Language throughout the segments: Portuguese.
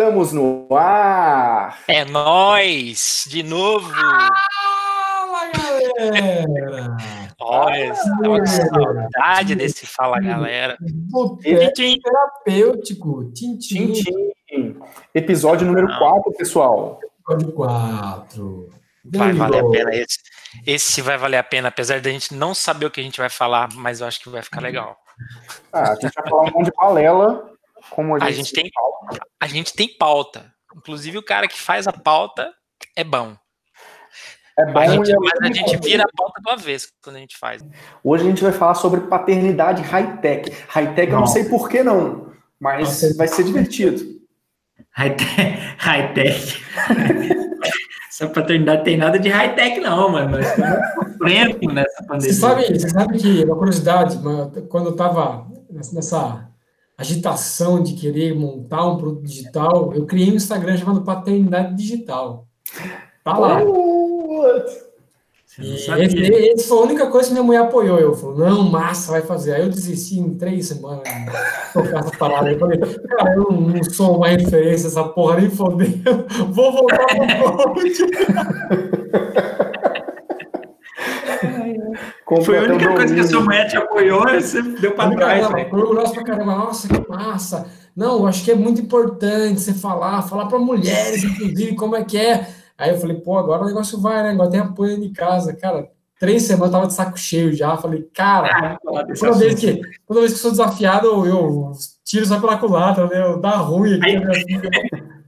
Estamos no ar! É nós de novo! Fala, galera! Olha, estava com saudade desse Fala, galera. Tintim terapêutico. Tintim. Tintim. Episódio número 4, pessoal. Episódio 4. Vai valer a pena esse. Esse vai valer a pena, apesar da gente não saber o que a gente vai falar, mas eu acho que vai ficar legal. Ah, a gente vai falar um monte de balela. Como a gente, A gente tem, a gente tem pauta. Inclusive, o cara que faz a pauta é bom. É bom A gente, é mas a gente vira a pauta do avesso quando a gente faz. Hoje a gente vai falar sobre paternidade high-tech. High-tech eu não sei por que não, mas Nossa. vai ser divertido. High-tech. High-tech. Essa paternidade tem nada de high-tech, não, mano. Nós estamos sofrendo nessa pandemia. Você sabe, você sabe que, uma curiosidade, mas quando eu estava nessa agitação de querer montar um produto digital, eu criei um Instagram chamado Paternidade Digital. Tá lá. E sabia. esse, esse foi a única coisa que minha mulher apoiou. Eu falei, não, massa, vai fazer. Aí eu desisti em três semanas de tocar essa parada. Eu falei, cara, eu não, sou uma referência essa porra, nem fodendo. Vou voltar pro coach. Foi a única coisa que a sua mulher te apoiou e você deu pra trás, Caramba, né? pra caramba. Nossa, que massa. Não, eu acho que é muito importante você falar, falar para mulheres, inclusive, como é que é. Aí eu falei, pô, agora o negócio vai, né? Agora tem apoio de casa. Cara, três semanas eu tava de saco cheio já. Falei, cara, desse toda vez, que, toda vez que eu sou desafiado, eu, eu tiro só pela culatra, né? Eu dá ruim aqui. Aí- né?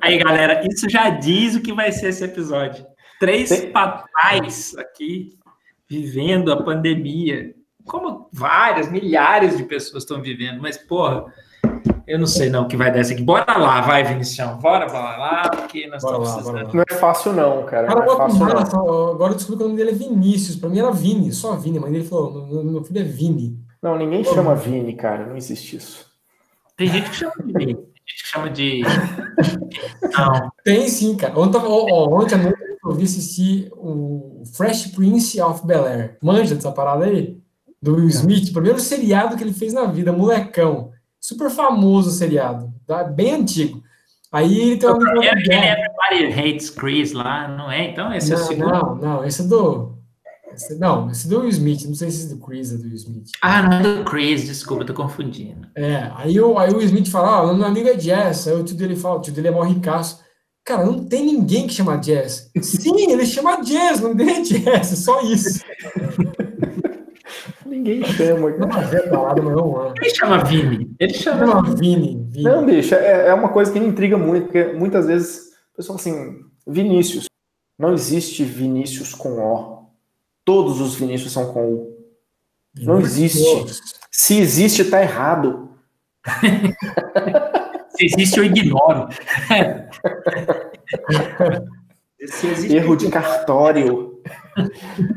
Aí, galera, isso já diz o que vai ser esse episódio. Três Tem- papais aqui vivendo a pandemia. Como várias, milhares de pessoas estão vivendo, mas, porra, eu não sei não o que vai dar isso aqui. Bora lá, vai, Vinicião. Bora, bora lá, porque nós Bora estamos lá, precisando. Não é fácil não, cara. Cara, Não é fácil não. agora eu descobri que o nome dele é Vinícius. Pra mim era Vini, só Vini. Mas ele falou, meu, meu filho é Vini. Não, ninguém chama Vini, cara. Não existe isso. Tem gente que chama de. Tem gente que chama de. Não. Tem sim, cara. Ontem, ontem à noite eu vi assistir o Fresh Prince of Bel-Air. Manja dessa parada aí? Do Will Smith. Primeiro seriado que ele fez na vida, molecão. Super famoso o seriado. Tá? Bem antigo. Aí ele tem uma É aquele. Everybody Hates Chris lá, não é? Então, esse é o Não, segundo. não, não. Esse é do. esse- não, esse é do Will Smith. Não sei se é do Chris é do Will Smith. Ah, não é do Chris, desculpa, tô confundindo. É, aí o, aí o Will Smith fala, ah, o meu amigo é Jazz. Aí o tio dele fala, o tio dele é mó ricaço. Cara, não tem ninguém que chama Jazz. Sim, ele chama Jazz, não é Jazz, só isso. Ninguém chama. Não vai ver a parada, mas vamos lá. Ele chama Vini. Ele chama. Chama Vini, Vini. Não, bicho, é, é uma coisa que me intriga muito, porque muitas vezes o pessoal assim, Vinícius. Não existe Vinícius com O. Todos os Vinícius são com U. Não existe. Se existe, tá errado. Se existe, eu ignoro. Se existe, Erro de cartório.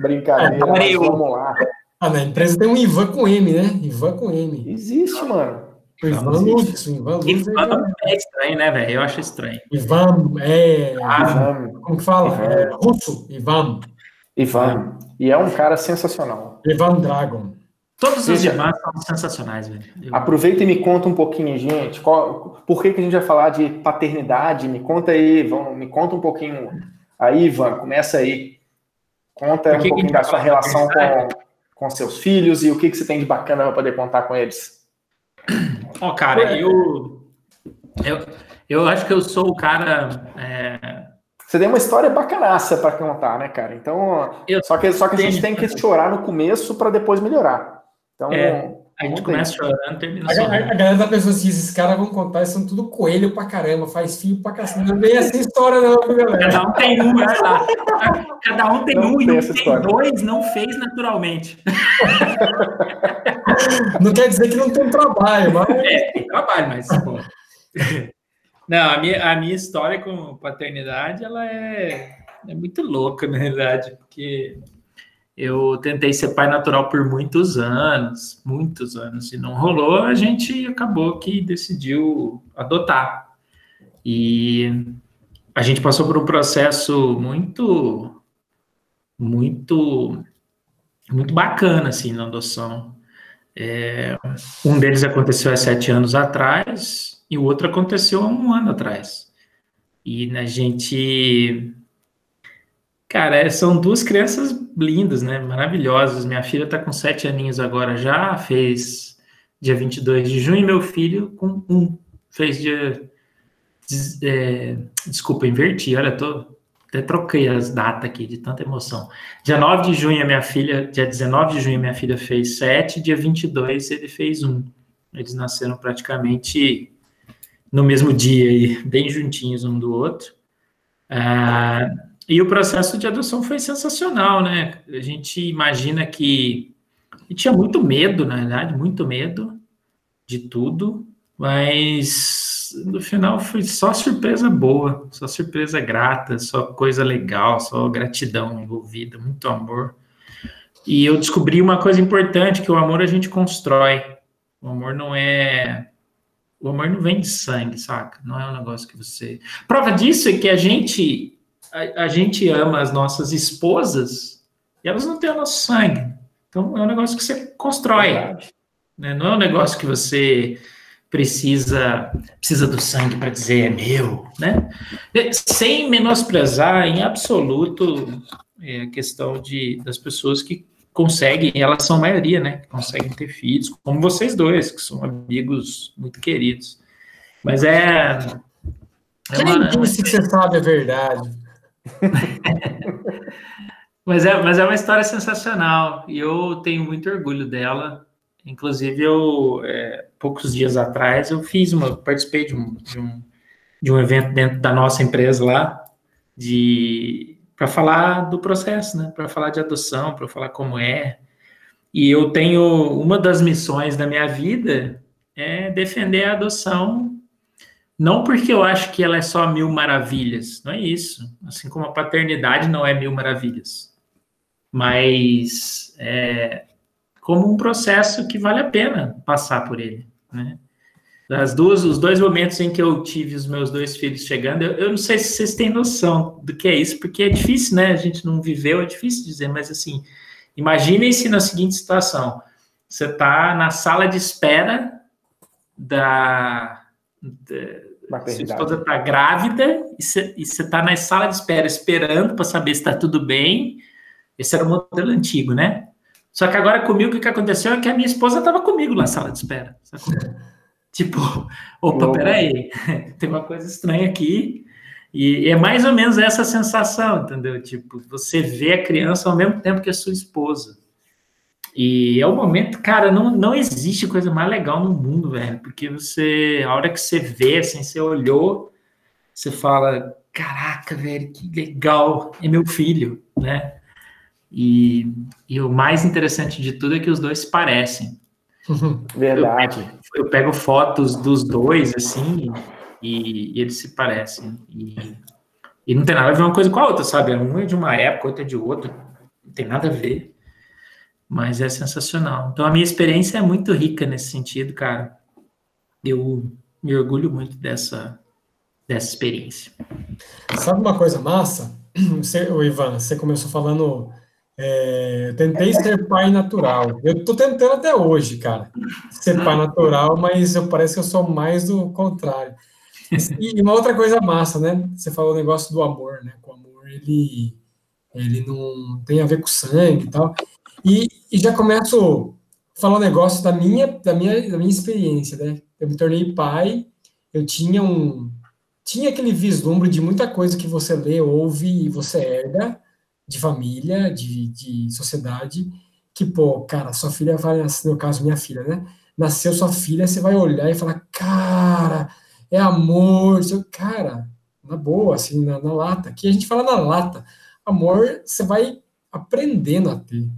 Brincadeira, mas Cartório. vamos lá. Ah, na empresa tem um Ivan com M, né? Ivan com M. Existe, mano. O Ivan Lutz, o Ivan Lutz. Ivan é estranho, né, velho? Eu acho estranho. Ivan, é... Ivan. Como que fala? É, russo, Ivan. Ivan. E é um cara sensacional. Ivan Dragon. Todos os demais são sensacionais, velho. Eu- Aproveita e me conta um pouquinho, gente. Qual- por que, que a gente vai falar de paternidade? Me conta aí, vamos, me conta um pouquinho. Aí, Ivan, começa aí. Conta Por um que que a pouquinho da sua relação com, com seus filhos e o que, que você tem de bacana para poder contar com eles. Ó, cara, eu, eu. Eu acho que eu sou o cara. é, Você tem uma história bacanaça para contar, né, cara? Então, Eu só que, só que a gente tem que chorar no começo para depois melhar. Então, É, a gente começa chorando, termina A, a- a galera da pessoa assim, esses caras vão contar, eles são tudo coelho pra caramba, faz fio pra cacete. Não é bem essa história, não, galera. Cada um tem um, olha lá. Cada um tem Não um e tem um essa tem história. dois, não fez naturalmente. Não quer dizer que não tem trabalho, mas É, tem trabalho, mas. pô. Não, a minha, a minha história com paternidade, ela é, é muito louca, na realidade, porque eu tentei ser pai natural por muitos anos, muitos anos, e não rolou, a gente acabou que decidiu adotar. E a gente passou por um processo muito, muito, muito bacana, assim, na adoção. É, um deles aconteceu há sete anos atrás, e o outro aconteceu há um ano atrás. E a gente. Cara, é, são duas crianças lindas, né? Maravilhosas. Minha filha está com sete aninhos agora já, fez dia 22 de junho, meu filho com um, fez dia. É, desculpa, inverti, olha, tô, até troquei as datas aqui de tanta emoção. Dia 9 de junho, minha filha, dia 19 de junho, minha filha fez sete, dia 22 ele fez um. Eles nasceram praticamente no mesmo dia, e bem juntinhos um do outro. Ah, e o processo de adoção foi sensacional, né? A gente imagina que. E tinha muito medo, na verdade, muito medo de tudo, mas no final foi só surpresa boa, só surpresa grata, só coisa legal, só gratidão envolvida, muito amor. E eu descobri uma coisa importante, que o amor a gente constrói. O amor não é o amor não vem de sangue, saca? Não é um negócio que você. Prova disso é que a gente a, a gente ama as nossas esposas e elas não têm o nosso sangue. Então é um negócio que você constrói. Né? Não é um negócio que você precisa precisa do sangue para dizer é meu, né? Sem menosprezar em absoluto é, a questão de das pessoas que conseguem, elas são a maioria, né? Conseguem ter filhos, como vocês dois, que são amigos muito queridos. Mas é. é Quem uma, disse que você sabe a verdade? Mas, é, mas é uma história sensacional e eu tenho muito orgulho dela. Inclusive, eu, é, poucos dias atrás, eu fiz uma, participei de um, de um, de um evento dentro da nossa empresa lá, de para falar do processo, né? Para falar de adoção, para falar como é. E eu tenho uma das missões da minha vida é defender a adoção, não porque eu acho que ela é só mil maravilhas, não é isso. Assim como a paternidade não é mil maravilhas, mas é como um processo que vale a pena passar por ele, né? As duas, os dois momentos em que eu tive os meus dois filhos chegando, eu, eu, não sei se vocês têm noção do que é isso, porque é difícil, né? A gente não viveu, é difícil dizer, mas assim, imaginem-se na seguinte situação: você está na sala de espera da sua esposa está grávida e você está na sala de espera esperando para saber se está tudo bem. Esse era o modelo antigo, né? Só que agora comigo o que aconteceu é que a minha esposa estava comigo na sala de espera. Sacou? Tipo, opa, peraí, tem uma coisa estranha aqui. E é mais ou menos essa sensação, entendeu? Tipo, você vê a criança ao mesmo tempo que a sua esposa. E é o momento, cara, não, não existe coisa mais legal no mundo, velho, porque você, a hora que você vê, assim, você olhou, você fala, caraca, velho, que legal, é meu filho, né? E, e o mais interessante de tudo é que os dois se parecem. Verdade. Eu, eu, pego fotos dos dois, assim, e, e eles se parecem. E, e, não tem nada a ver uma coisa com a outra, sabe? Um é de uma época, outro é de outra. Não tem nada a ver. Mas é sensacional. Então, a minha experiência é muito rica nesse sentido, cara. Eu me orgulho muito dessa, dessa experiência. Sabe uma coisa massa? Você, o Ivan, você começou falando é, tentei ser pai natural. Eu tô tentando até hoje, cara, ser pai natural, mas eu parece que eu sou mais do contrário. E uma outra coisa massa, né? Você falou o negócio do amor, né? O amor, ele, ele não tem a ver com sangue e tal. E, e já começo a falar um negócio da minha, da minha, da minha experiência, né? Eu me tornei pai, eu tinha um tinha aquele vislumbre de muita coisa que você lê, ouve e você herda, de família, de, de sociedade, que, pô, cara, sua filha vai no caso, minha filha, né? Nasceu sua filha, você vai olhar e falar, cara, é amor, seu, cara, na boa, assim, na, na lata. Aqui a gente fala na lata. Amor, você vai aprendendo a ter.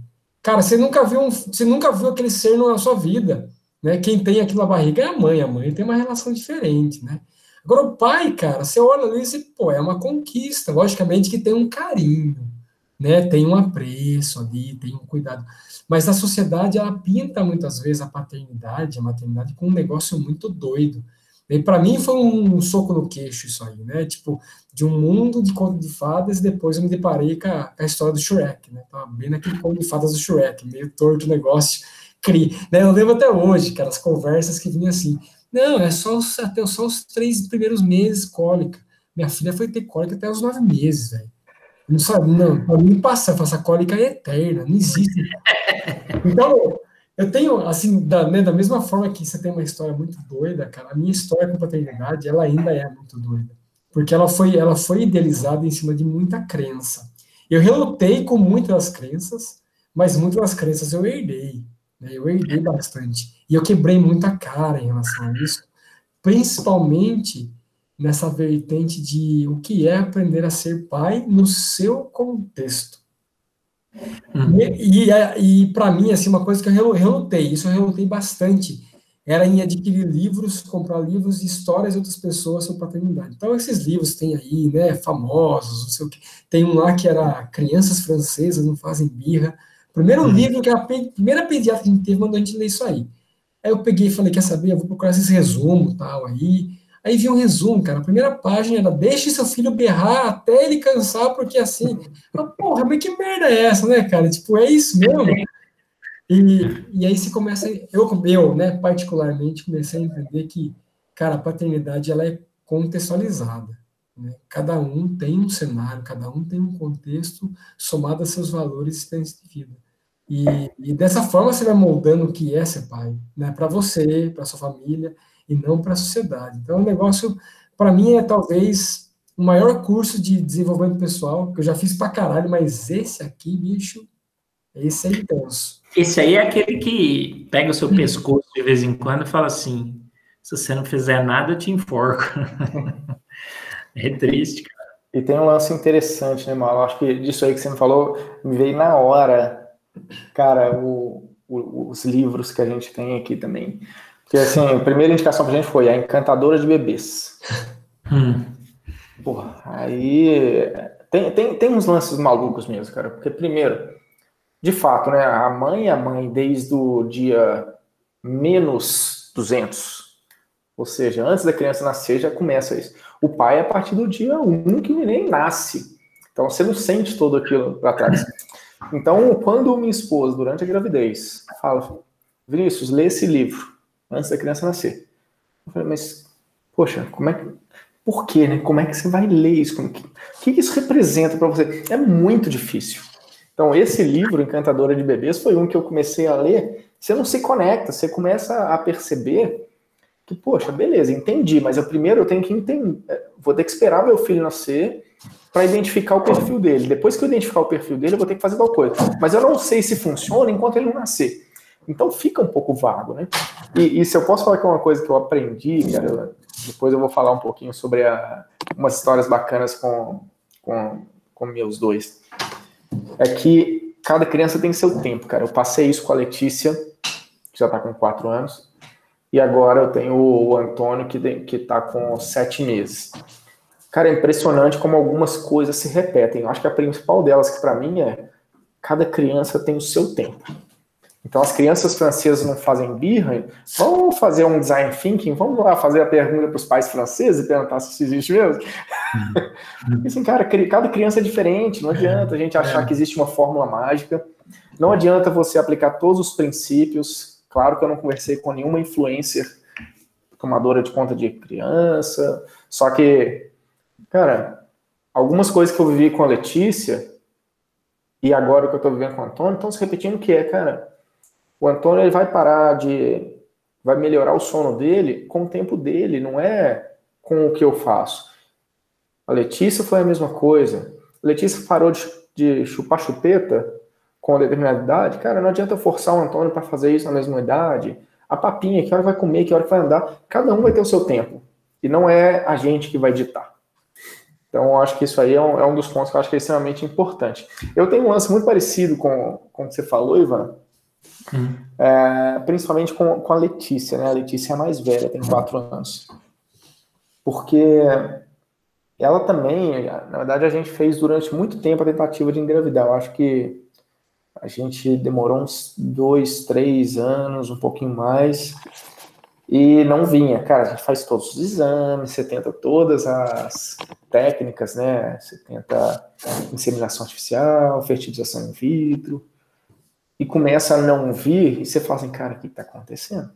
Cara, você nunca viu um, você nunca viu aquele ser na sua vida, né? Quem tem aquilo na barriga é a mãe, a mãe tem uma relação diferente, né? Agora o pai, cara, você olha ali e você, pô, é uma conquista, logicamente que tem um carinho, né? Tem um apreço ali, tem um cuidado. Mas a sociedade, ela pinta muitas vezes a paternidade, a maternidade, com um negócio muito doido. E para mim foi um soco no queixo isso aí, né? Tipo, de um mundo de conto de fadas, e depois eu me deparei com a, com a história do Shrek, né? Tava bem naquele conto de fadas do Shrek, meio torto o negócio. Cri, né? Eu lembro até hoje, cara, as conversas que vinham assim, Não, é só os, até só os três primeiros meses cólica. Minha filha foi ter cólica até os nove meses, velho. Não sabe, não, pra mim passa, essa cólica é eterna, não existe. Então, eu tenho, assim, da, né, da mesma forma que você tem uma história muito doida, cara, a minha história com paternidade, ela ainda é muito doida. Porque ela foi, ela foi idealizada em cima de muita crença. Eu relutei com muitas crenças, mas muitas das crenças eu herdei. Né? Eu herdei bastante. E eu quebrei muita cara em relação a isso, principalmente nessa vertente de o que é aprender a ser pai no seu contexto. Uhum. E, e, e para mim, assim, uma coisa que eu relutei, isso eu relutei bastante, era em adquirir livros, comprar livros de histórias de outras pessoas sobre paternidade. Então, esses livros tem aí, né, famosos, não sei o que. Tem um lá que era Crianças Francesas Não Fazem Birra. Primeiro uhum. livro que a primeira pediatra que a gente teve mandou a gente ler isso aí. Aí eu peguei e falei, quer saber, eu vou procurar esses resumos tal aí. Aí vi um resumo, cara. A primeira página era deixe seu filho berrar até ele cansar, porque assim. Porra, mas que merda é essa, né, cara? Tipo, é isso mesmo? E, e aí se começa. Eu, eu, né, particularmente, comecei a entender que, cara, a paternidade ela é contextualizada. Né? Cada um tem um cenário, cada um tem um contexto somado a seus valores e experiências de vida. E, e, dessa forma você vai moldando o que é ser pai, né? Para você, para sua família e não para a sociedade. Então, o negócio, para mim, é talvez o maior curso de desenvolvimento pessoal que eu já fiz para caralho, mas esse aqui, bicho, esse é intenso. Esse aí é aquele que pega o seu pescoço de vez em quando e fala assim: se você não fizer nada, eu te enforco. é triste, cara. E tem um lance interessante, né, Mal? Acho que disso aí que você me falou me veio na hora, cara, o, o, os livros que a gente tem aqui também. Porque, assim, a primeira indicação pra gente foi a Encantadora de Bebês. Hum. Porra, aí tem, tem, tem uns lances malucos mesmo, cara. Porque, primeiro, de fato, né, a mãe é a mãe desde o dia menos 200. Ou seja, antes da criança nascer já começa isso. O pai é a partir do dia 1 que nem nasce. Então você não sente todo aquilo para trás. Então, quando minha esposa, durante a gravidez, fala, Vinícius, lê esse livro antes da criança nascer. Eu falei, mas, poxa, como é que. Por quê, né? Como é que você vai ler isso? O que, que isso representa para você? É muito difícil. Então, esse livro, Encantadora de Bebês, foi um que eu comecei a ler. Você não se conecta, você começa a perceber que, poxa, beleza, entendi, mas eu primeiro eu tenho que entender, vou ter que esperar meu filho nascer para identificar o perfil dele. Depois que eu identificar o perfil dele, eu vou ter que fazer tal coisa. Mas eu não sei se funciona enquanto ele não nascer. Então fica um pouco vago, né? E, e, se eu posso falar que é uma coisa que eu aprendi, cara, depois eu vou falar um pouquinho sobre a, umas histórias bacanas com, com, com meus dois. É que cada criança tem seu tempo, cara. Eu passei isso com a Letícia, que já tá com quatro anos, e agora eu tenho o Antônio, que, tem, que tá com sete meses. Cara, é impressionante como algumas coisas se repetem. Eu acho que a principal delas, que para mim é cada criança tem o seu tempo. Então, as crianças francesas não fazem birra, vamos fazer um design thinking, vamos lá fazer a pergunta para os pais franceses e perguntar se isso existe mesmo. Hum. assim, cara, cada criança é diferente, não adianta a gente achar é. que existe uma fórmula mágica, não adianta você aplicar todos os princípios. Claro que eu não conversei com nenhuma influencer tomadora de conta de criança, só que, cara, algumas coisas que eu vivi com a Letícia e agora que eu estou vivendo com o Antônio estão se repetindo que é, cara, o Antônio ele vai parar de. vai melhorar o sono dele com o tempo dele, não é com o que eu faço. A Letícia foi a mesma coisa. A Letícia parou de, de chupar chupeta com determinada idade. Cara, não adianta forçar o Antônio para fazer isso na mesma idade. A papinha, que hora vai comer, que hora vai andar. Cada um vai ter o seu tempo. E não é a gente que vai ditar. Então, eu acho que isso aí é um, é um dos pontos que eu acho que é extremamente importante. Eu tenho um lance muito parecido com, com o que você falou, Ivan, Hum. É, principalmente com, com a Letícia, né? A Letícia é a mais velha, tem quatro anos. Porque ela também, na verdade, a gente fez durante muito tempo a tentativa de engravidar. Eu acho que a gente demorou uns dois, três anos, um pouquinho mais, e não vinha. Cara, a gente faz todos os exames, você tenta todas as técnicas, né? Você tenta inseminação artificial, fertilização in vitro, e começa a não vir, e você fala assim, cara, o que está acontecendo?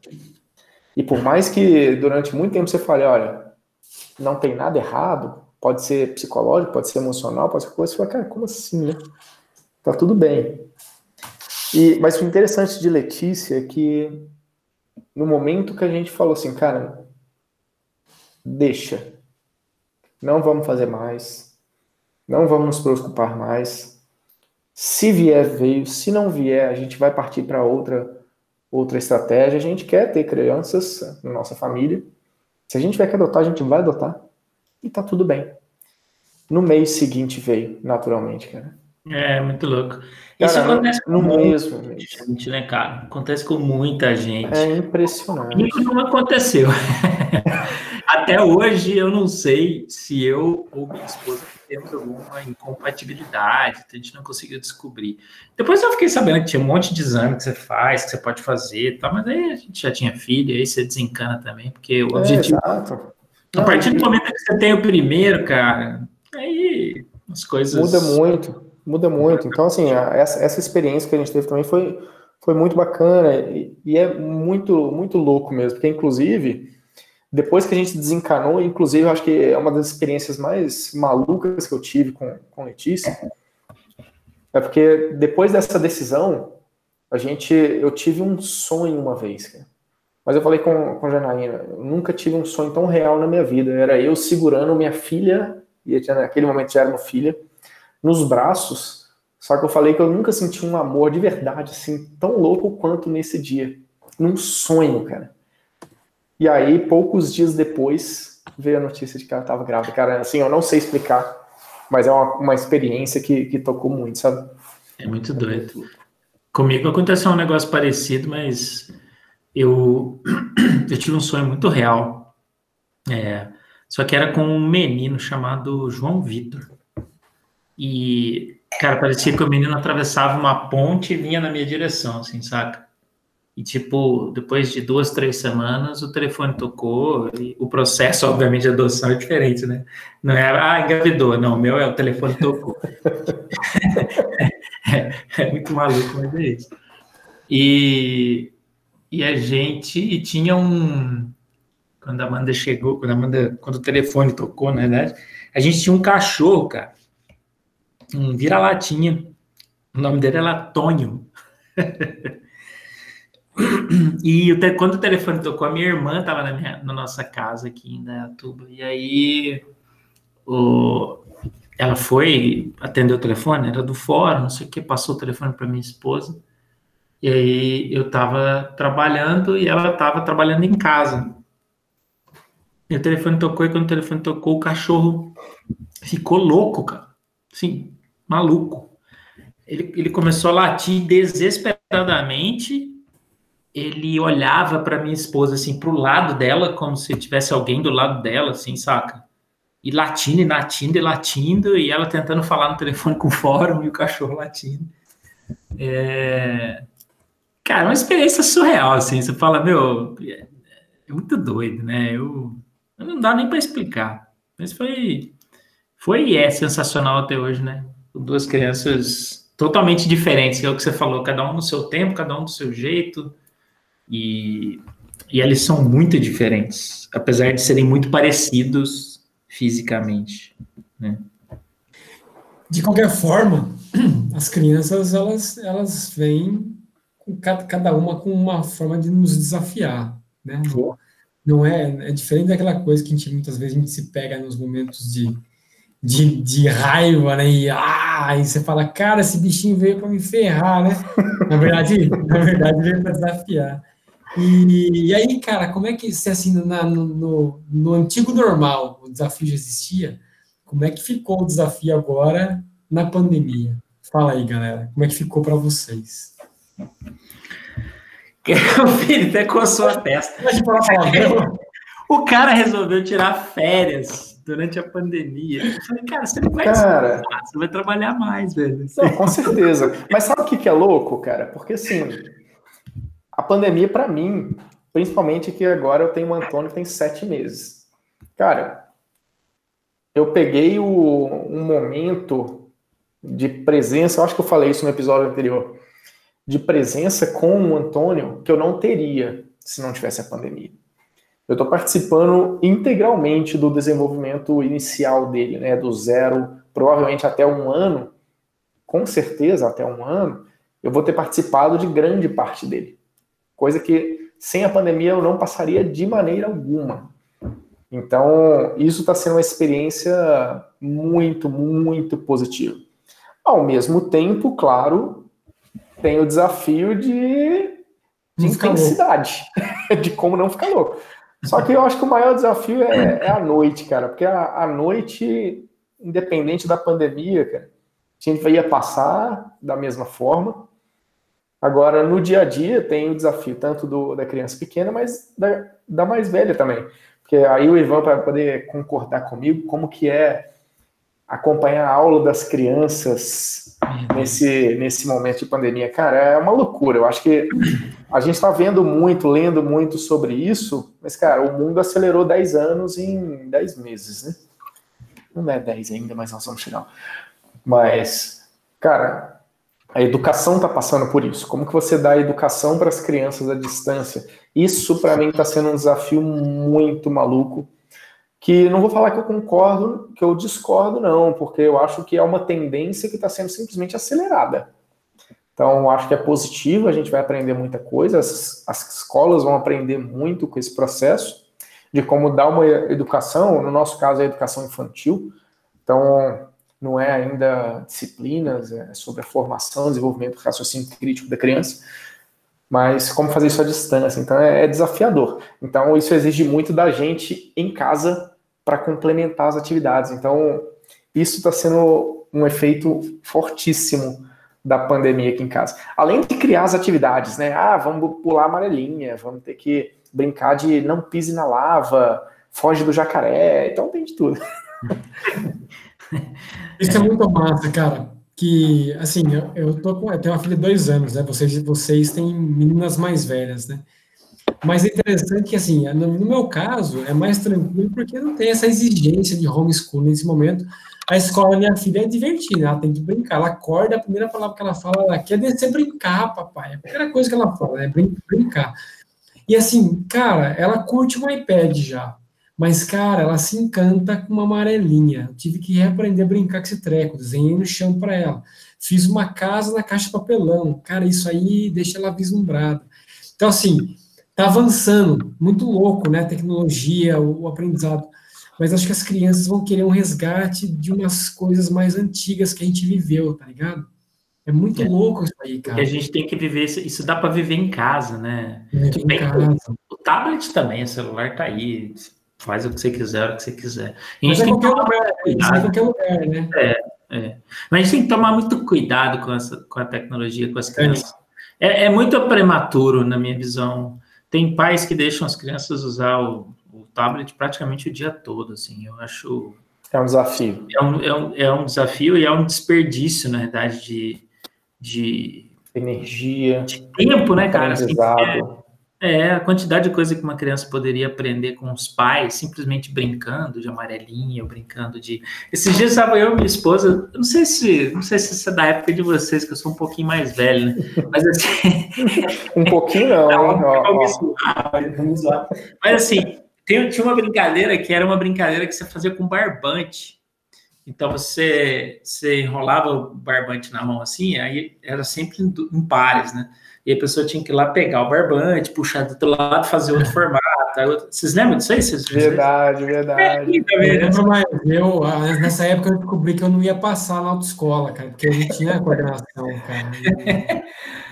E por mais que durante muito tempo você fale, olha, não tem nada errado, pode ser psicológico, pode ser emocional, pode ser coisa, você fala, cara, como assim, né? Tá tudo bem. E, mas o interessante de Letícia é que no momento que a gente falou assim, cara, deixa, não vamos fazer mais, não vamos nos preocupar mais. Se vier, veio. Se não vier, a gente vai partir para outra outra estratégia. A gente quer ter crianças na nossa família. Se a gente tiver que adotar, a gente vai adotar. E tá tudo bem. No mês seguinte veio, naturalmente, cara. É, muito louco. Isso cara, acontece no, com mesmo muita gente, né, cara? Acontece com muita gente. É impressionante. Isso não aconteceu. Até hoje eu não sei se eu ou minha esposa temos alguma incompatibilidade, a gente não conseguiu descobrir. Depois eu fiquei sabendo que tinha um monte de exame que você faz, que você pode fazer, tá? mas aí a gente já tinha filho, aí você desencana também, porque o é, objetivo. Exato. A partir do momento que você tem o primeiro, cara, aí as coisas. Muda muito, muda muito. Então, assim, essa, essa experiência que a gente teve também foi, foi muito bacana e, e é muito, muito louco mesmo, porque, inclusive depois que a gente desencanou, inclusive, acho que é uma das experiências mais malucas que eu tive com, com Letícia, é porque depois dessa decisão, a gente, eu tive um sonho uma vez, cara. Mas eu falei com, com a Janaína, nunca tive um sonho tão real na minha vida. Era eu segurando minha filha, e naquele momento já era uma filha, nos braços. Só que eu falei que eu nunca senti um amor de verdade, assim, tão louco quanto nesse dia. Num sonho, cara. E aí, poucos dias depois, veio a notícia de que ela estava grávida. Cara, assim, eu não sei explicar, mas é uma, uma experiência que, que tocou muito, sabe? É muito doido. Comigo aconteceu um negócio parecido, mas eu, eu tive um sonho muito real. É, só que era com um menino chamado João Vitor. E, cara, parecia que o menino atravessava uma ponte e vinha na minha direção, assim, saca? E, tipo, depois de duas, três semanas, o telefone tocou e o processo, obviamente, de adoção é diferente, né? Não é, ah, engravidou. Não, o meu é o telefone tocou. é, é, muito maluco, mas é isso. E, e a gente tinha um... Quando a Amanda chegou, quando, a Amanda, quando o telefone tocou, na verdade, a gente tinha um cachorro, cara. Um vira-latinha. O nome dele era Tônio. E quando o telefone tocou, a minha irmã estava na, na nossa casa aqui em Dayatuba. E aí o, ela foi atender o telefone, era do fórum, não sei o que, passou o telefone para minha esposa. E aí eu estava trabalhando e ela estava trabalhando em casa. E o telefone tocou, e quando o telefone tocou, o cachorro ficou louco, cara. Sim, maluco. Ele, ele começou a latir desesperadamente ele olhava para minha esposa assim para o lado dela como se tivesse alguém do lado dela assim saca? E latindo e latindo e latindo e ela tentando falar no telefone com o fórum e o cachorro latindo. É... cara uma experiência surreal assim você fala meu é muito doido né? Eu, não dá nem para explicar mas foi foi e é sensacional até hoje né? Duas crianças totalmente diferentes que é o que você falou cada um no seu tempo cada um do seu jeito e, e eles são muito diferentes, apesar de serem muito parecidos fisicamente, né? De qualquer forma, as crianças elas elas vêm cada uma com uma forma de nos desafiar, né? Não, não é é diferente daquela coisa que a gente muitas vezes a gente se pega nos momentos de de, de raiva, né? E, ah, e você fala, cara, esse bichinho veio para me ferrar, né? Na verdade, na verdade veio para desafiar. E, e, aí, cara, como é que, se assim, na, no, no, no, antigo normal o desafio já existia, como é que ficou o desafio agora na pandemia? Fala aí, galera, como é que ficou para vocês? O filho até coçou a testa. O cara resolveu tirar férias durante a pandemia. Eu falei, cara, você não vai cara, você vai trabalhar mais, velho. Não, com certeza. Mas sabe o que, que é louco, cara? Porque assim, a pandemia, para mim, principalmente que agora eu tenho um Antônio que tem sete meses. Cara, eu peguei o, um momento de presença, eu acho que eu falei isso no episódio anterior, de presença com o Antônio que eu não teria se não tivesse a pandemia. eu estou participando integralmente do desenvolvimento inicial dele, né, do zero, provavelmente até um ano, com certeza até um ano, eu vou ter participado de grande parte dele. Coisa que sem a pandemia eu não passaria de maneira alguma. Então, isso está sendo uma experiência muito, muito positiva. Ao mesmo tempo, claro, tem o desafio de, de intensidade, de como não ficar louco. Só que eu acho que o maior desafio é, é a noite, cara, porque a, a, noite, independente da pandemia, cara, a gente ia passar da mesma forma. Agora, no dia a dia, tem o desafio tanto do, da criança pequena, mas da, da mais velha também. Porque aí o Ivan vai poder concordar comigo como que é acompanhar a aula das crianças nesse, nesse momento de pandemia. Cara, é uma loucura. Eu acho que a gente está vendo muito, lendo muito sobre isso, mas, cara, o mundo acelerou 10 anos em 10 meses, né? Não é 10 ainda, mas nós vamos chegar. Mas, cara, a educação está passando por isso. Como que você dá educação para as crianças à distância? Isso, para mim, está sendo um desafio muito maluco que não vou falar que eu concordo, que eu discordo, não, porque eu acho que é uma tendência que está sendo simplesmente acelerada. Então, acho que é positivo, a gente vai aprender muita coisa, as, as escolas vão aprender muito com esse processo de como dar uma educação, no nosso caso, é a educação infantil. Então, não é ainda disciplinas, é sobre a formação, desenvolvimento, raciocínio crítico da criança, mas como fazer isso à distância. Então, é, é desafiador. Então, isso exige muito da gente em casa para complementar as atividades. Então, isso está sendo um efeito fortíssimo da pandemia aqui em casa. Além de criar as atividades, né? Ah, vamos pular amarelinha, vamos ter que brincar de não pise na lava, foge do jacaré, então tem de tudo. Isso é muito massa, cara. Que, assim, eu, eu, tô com, eu tenho uma filha de dois anos, né? Vocês, vocês têm meninas mais velhas, né? Mas é interessante que, assim, no meu caso, é mais tranquilo porque não tem essa exigência de homeschooling nesse momento. A escola minha filha é divertida, ela tem que brincar. Ela acorda, a primeira palavra que ela fala, ela quer descer brincar, papai. A primeira coisa que ela fala é brincar. E assim, cara, ela curte um iPad já. Mas, cara, ela se encanta com uma amarelinha. Eu tive que reaprender a brincar com esse treco. Desenhei no chão para ela. Fiz uma casa na caixa de papelão. Cara, isso aí deixa ela vislumbrada. Então, assim, Está avançando, muito louco, né? A tecnologia, o, o, aprendizado. Mas acho que as crianças vão querer um resgate de umas coisas mais antigas que a gente viveu, tá ligado? É muito é, louco isso aí, cara. a gente tem que viver isso, isso dá para viver em casa, né? É, em casa. O tablet também, o celular tá aí, faz o que você quiser, hora que você quiser. A Mas é qualquer lugar, é qualquer lugar, né? É, é. Mas a gente tem que tomar muito cuidado com, essa, com a tecnologia, com as é crianças. É, é muito prematuro, na minha visão, tem pais que deixam as crianças usar o, o tablet praticamente o dia todo, assim, eu acho... É um desafio. É um, é um, é um desafio e é um desperdício, na verdade, de... de energia, de tempo, né, cara? Assim, é, é, a quantidade de coisa que uma criança poderia aprender com os pais, simplesmente brincando de amarelinha, ou brincando de. Esses dias estava eu e minha esposa, não sei se, não sei se isso é da época de vocês, que eu sou um pouquinho mais velho, né? Mas assim. um pouquinho não, hein? Vamos lá. Mas assim, tem, tinha uma brincadeira que era uma brincadeira que você fazia com barbante. Então você, você enrolava o barbante na mão assim, aí era sempre em pares, né? E a pessoa tinha que ir lá pegar o barbante, puxar do outro lado, fazer outro formato. Vocês lembram disso aí? Vocês, verdade, verdade. É, eu lembro, mas eu, nessa época eu descobri que eu não ia passar na autoescola, cara, porque eu não tinha coordenação, cara.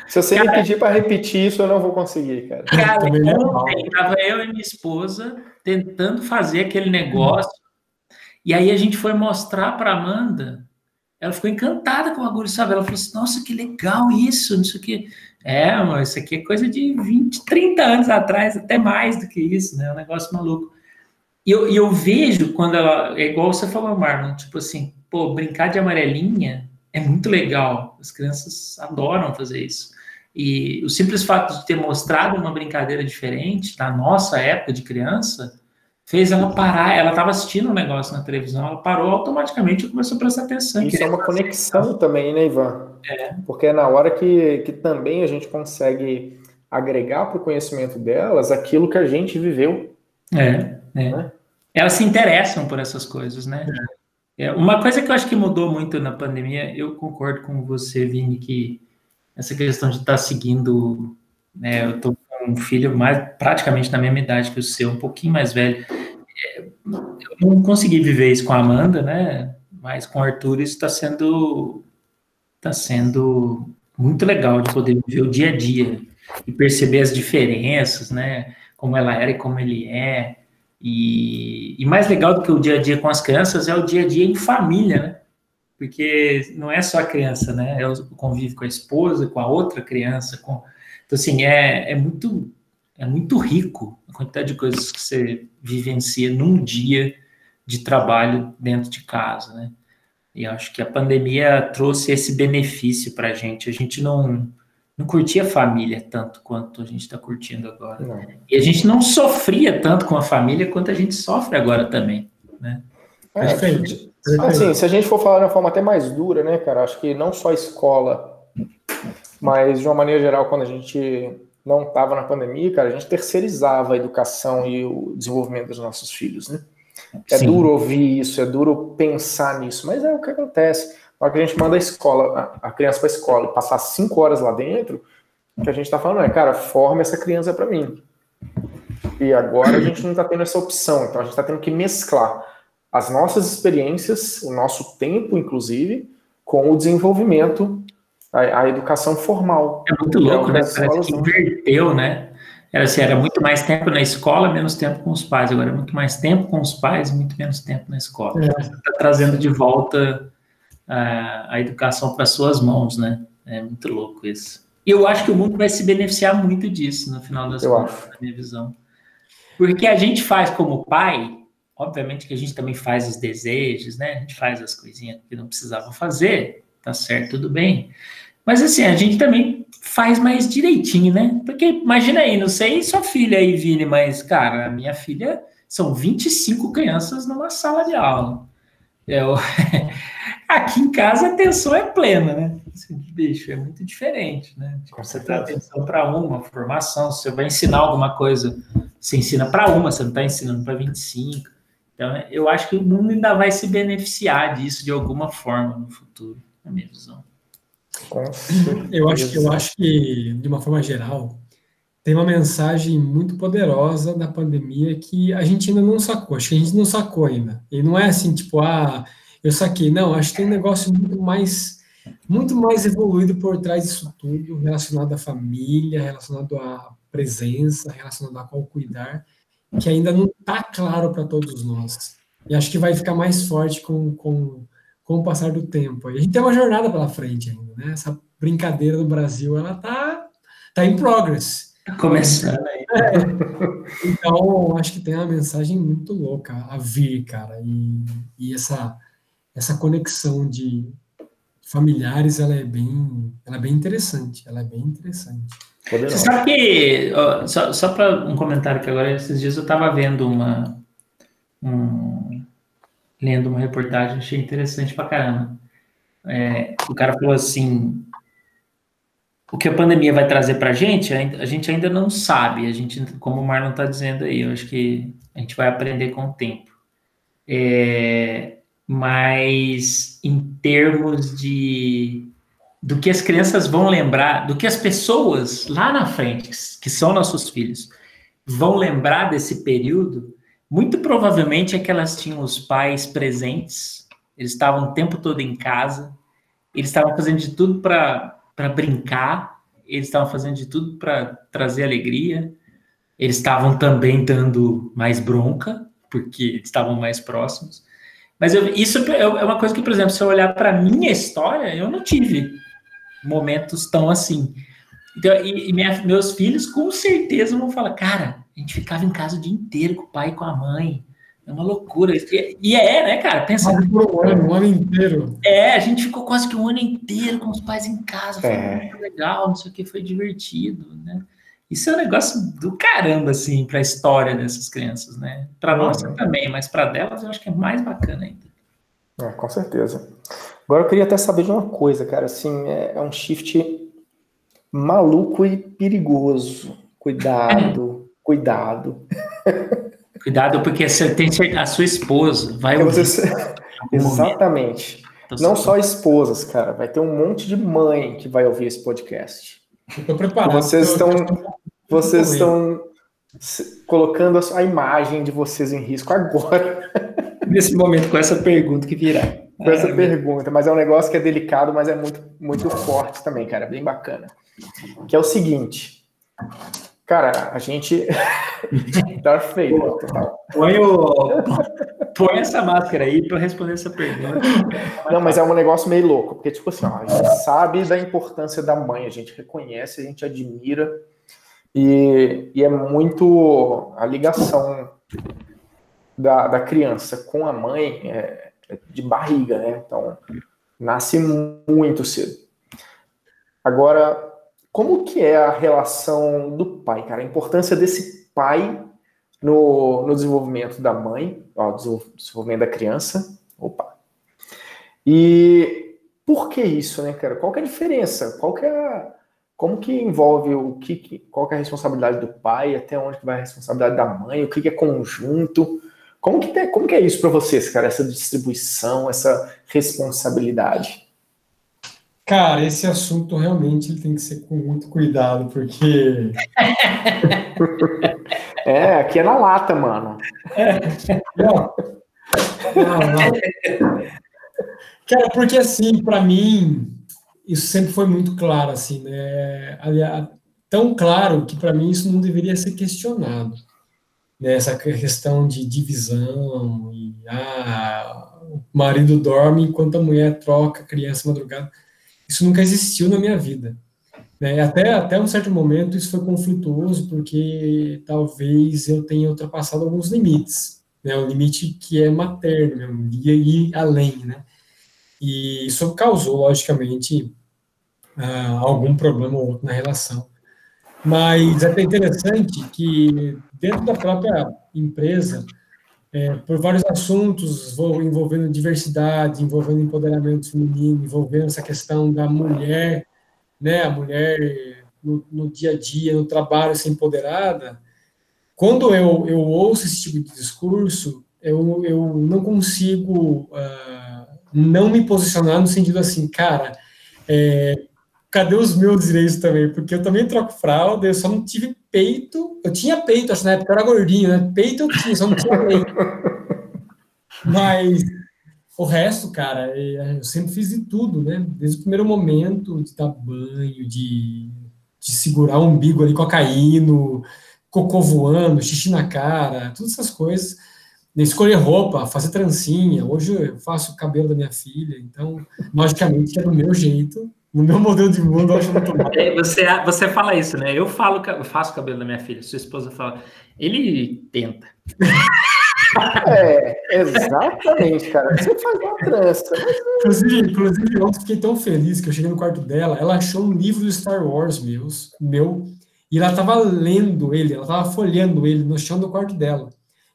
Se você cara, me pedir para repetir isso, eu não vou conseguir, cara. Cara, ontem estava eu e minha esposa tentando fazer aquele negócio, e aí a gente foi mostrar para Amanda, ela ficou encantada com o bagulho, sabe? Ela falou assim, nossa, que legal isso, não sei o que. É, mas isso aqui é coisa de 20, 30 anos atrás, até mais do que isso, né? É um negócio maluco. E eu, eu vejo quando ela. É igual você falou, Marlon, tipo assim, pô, brincar de amarelinha é muito legal. As crianças adoram fazer isso. E o simples fato de ter mostrado uma brincadeira diferente da nossa época de criança fez ela parar. Ela estava assistindo um negócio na televisão, ela parou automaticamente e começou a prestar atenção. Isso é uma conexão também, né, Ivan? É. Porque é na hora que, que também a gente consegue agregar para o conhecimento delas aquilo que a gente viveu. É, é. Né? Elas se interessam por essas coisas, né? É. é. uma coisa que eu acho que mudou muito na pandemia, eu concordo com você, Vini, que essa questão de estar tá seguindo, né? Eu tô com um filho mais praticamente na mesma idade que o seu, um pouquinho mais velho. É, eu não consegui viver isso com a Amanda, né? Mas com o Arthur isso está sendo está sendo muito legal de poder viver o dia a dia e perceber as diferenças, né? Como ela era e como ele é. E, e, mais legal do que o dia a dia com as crianças é o dia a dia em família, né? Porque não é só a criança, né? É o convívio com a esposa, com a outra criança. Com... Então, assim, é, é, muito, é muito rico a quantidade de coisas que você vivencia num dia de trabalho dentro de casa, né? E acho que a pandemia trouxe esse benefício para a gente. A gente não não curtia a família tanto quanto a gente está curtindo agora. Não. E a gente não sofria tanto com a família quanto a gente sofre agora também, né? É, Perfeito. Assim, se a gente for falar de uma forma até mais dura, né, cara, acho que não só a escola, mas de uma maneira geral, quando a gente não estava na pandemia, cara, a gente terceirizava a educação e o desenvolvimento dos nossos filhos, né? É Sim. duro ouvir isso, é duro pensar nisso, mas é o que acontece. Na hora que a gente manda a escola, a criança para a escola e passar cinco horas lá dentro, o que a gente está falando é, cara, forma essa criança para mim. E agora a gente não está tendo essa opção, então a gente está tendo que mesclar as nossas experiências, o nosso tempo, inclusive, com o desenvolvimento, a, a educação formal. É muito louco, é né? Parece que inverteu, né? Era assim, era muito mais tempo na escola, menos tempo com os pais. Agora é muito mais tempo com os pais, muito menos tempo na escola. É. Está trazendo de volta a, a educação para suas mãos, né? É muito louco isso. E eu acho que o mundo vai se beneficiar muito disso, no final das eu contas, acho. na minha visão. Porque a gente faz como pai, obviamente que a gente também faz os desejos, né? A gente faz as coisinhas que não precisava fazer, tá certo, tudo bem. Mas assim, a gente também faz mais direitinho, né? Porque imagina aí, não sei sua filha aí, Vini, mas, cara, a minha filha são 25 crianças numa sala de aula. Eu, aqui em casa a atenção é plena, né? Assim, bicho, é muito diferente, né? Tipo, você dá atenção para uma formação, você vai ensinar alguma coisa, você ensina para uma, você não está ensinando para 25. Então, eu acho que o mundo ainda vai se beneficiar disso de alguma forma no futuro, na minha visão. Eu acho, eu acho que, de uma forma geral, tem uma mensagem muito poderosa da pandemia que a gente ainda não sacou. Acho que a gente não sacou ainda. E não é assim, tipo, ah, eu saquei. Não, acho que tem um negócio muito mais, muito mais evoluído por trás disso tudo, relacionado à família, relacionado à presença, relacionado a qual cuidar, que ainda não está claro para todos nós. E acho que vai ficar mais forte com, com, com o passar do tempo. A gente tem uma jornada pela frente ainda, né? Essa brincadeira do Brasil, ela tá, tá em progress. Começando aí. É. Então, acho que tem uma mensagem muito louca a vir, cara. E, e essa, essa conexão de familiares, ela é bem, ela é bem interessante. Ela é bem interessante. Você sabe que, ó, só, só para um comentário que agora, esses dias eu estava vendo uma, um, lendo uma reportagem, achei interessante pra caramba. É, o cara falou assim, o que a pandemia vai trazer para a gente, a gente ainda não sabe. A gente, como o Marlon está dizendo aí, eu acho que a gente vai aprender com o tempo. É, mas em termos de do que as crianças vão lembrar, do que as pessoas lá na frente, que são nossos filhos, vão lembrar desse período, muito provavelmente é que elas tinham os pais presentes, eles estavam o tempo todo em casa, eles estavam fazendo de tudo para brincar, eles estavam fazendo de tudo para trazer alegria, eles estavam também dando mais bronca, porque estavam mais próximos. Mas eu, isso é, é uma coisa que, por exemplo, se eu olhar para minha história, eu não tive momentos tão assim. Então, e, e minha, meus filhos com certeza vão falar, cara, a gente ficava em casa o dia inteiro com o pai e com a mãe. É uma loucura. E é, né, cara? Pensa. Um ano, um ano inteiro. É, a gente ficou quase que um ano inteiro com os pais em casa. Foi é. muito legal, não sei o que, foi divertido, né? Isso é um negócio do caramba, assim, para a história dessas crianças, né? Para nós uhum. também, mas para delas eu acho que é mais bacana ainda. É, com certeza. Agora eu queria até saber de uma coisa, cara. Assim, é, é um shift maluco e perigoso. Cuidado, cuidado. Cuidado, porque você tem a sua esposa vai ouvir. Você... Exatamente. Então, Não só esposas, cara. Vai ter um monte de mãe que vai ouvir esse podcast. Estou preparado. Vocês estão, vocês estão colocando a imagem de vocês em risco agora. Nesse momento, com essa pergunta que virá. Com essa é, pergunta, mas é um negócio que é delicado, mas é muito, muito forte também, cara. Bem bacana. Que é o seguinte. Cara, a gente. Darth Vader, total. Põe, o... Põe essa máscara aí para responder essa pergunta. Não, mas é um negócio meio louco, porque, tipo assim, ó, a gente sabe da importância da mãe, a gente reconhece, a gente admira, e, e é muito a ligação da, da criança com a mãe é, é de barriga, né? Então, nasce muito cedo. Agora, como que é a relação do pai, cara? A importância desse pai no, no desenvolvimento da mãe, ó, desenvolvimento da criança. Opa. E por que isso, né, cara? Qual que é a diferença? Qual que é a, como que envolve o que, qual que é a responsabilidade do pai, até onde que vai a responsabilidade da mãe, o que, que é conjunto? Como que, como que é isso para vocês, cara? Essa distribuição, essa responsabilidade? Cara, esse assunto realmente tem que ser com muito cuidado, porque. é, aqui é na lata, mano. É, não. Não, não. Cara, porque assim, para mim, isso sempre foi muito claro, assim, né? Aliás, tão claro que para mim isso não deveria ser questionado. Né? Essa questão de divisão, e ah, o marido dorme enquanto a mulher troca a criança madrugada. Isso nunca existiu na minha vida. Né? Até, até um certo momento isso foi conflituoso, porque talvez eu tenha ultrapassado alguns limites. Né? O limite que é materno, mesmo, ia ir além, né? E isso causou, logicamente, uh, algum problema ou outro na relação. Mas é interessante que, dentro da própria empresa, é, por vários assuntos envolvendo diversidade, envolvendo empoderamento feminino, envolvendo essa questão da mulher, né, a mulher no, no dia a dia, no trabalho, ser empoderada, quando eu, eu ouço esse tipo de discurso, eu, eu não consigo uh, não me posicionar no sentido assim, cara, é, cadê os meus direitos também? Porque eu também troco fralda, eu só não tive peito. Eu tinha peito, acho na época eu era gordinho, né? Peito eu tinha, só não tinha peito. Mas o resto, cara, é, eu sempre fiz de tudo, né? Desde o primeiro momento de dar banho, de, de segurar o umbigo ali cocaíno, cocô voando, xixi na cara, todas essas coisas escolher roupa, fazer trancinha. Hoje eu faço o cabelo da minha filha, então, logicamente, é do meu jeito, no meu modelo de mundo, eu acho muito bom. É, você, você fala isso, né? Eu falo, eu faço o cabelo da minha filha, sua esposa fala, ele tenta. É, exatamente, cara. Você faz uma trança. Inclusive, inclusive, ontem fiquei tão feliz que eu cheguei no quarto dela, ela achou um livro do Star Wars meus, meu, e ela tava lendo ele, ela tava folheando ele no chão do quarto dela.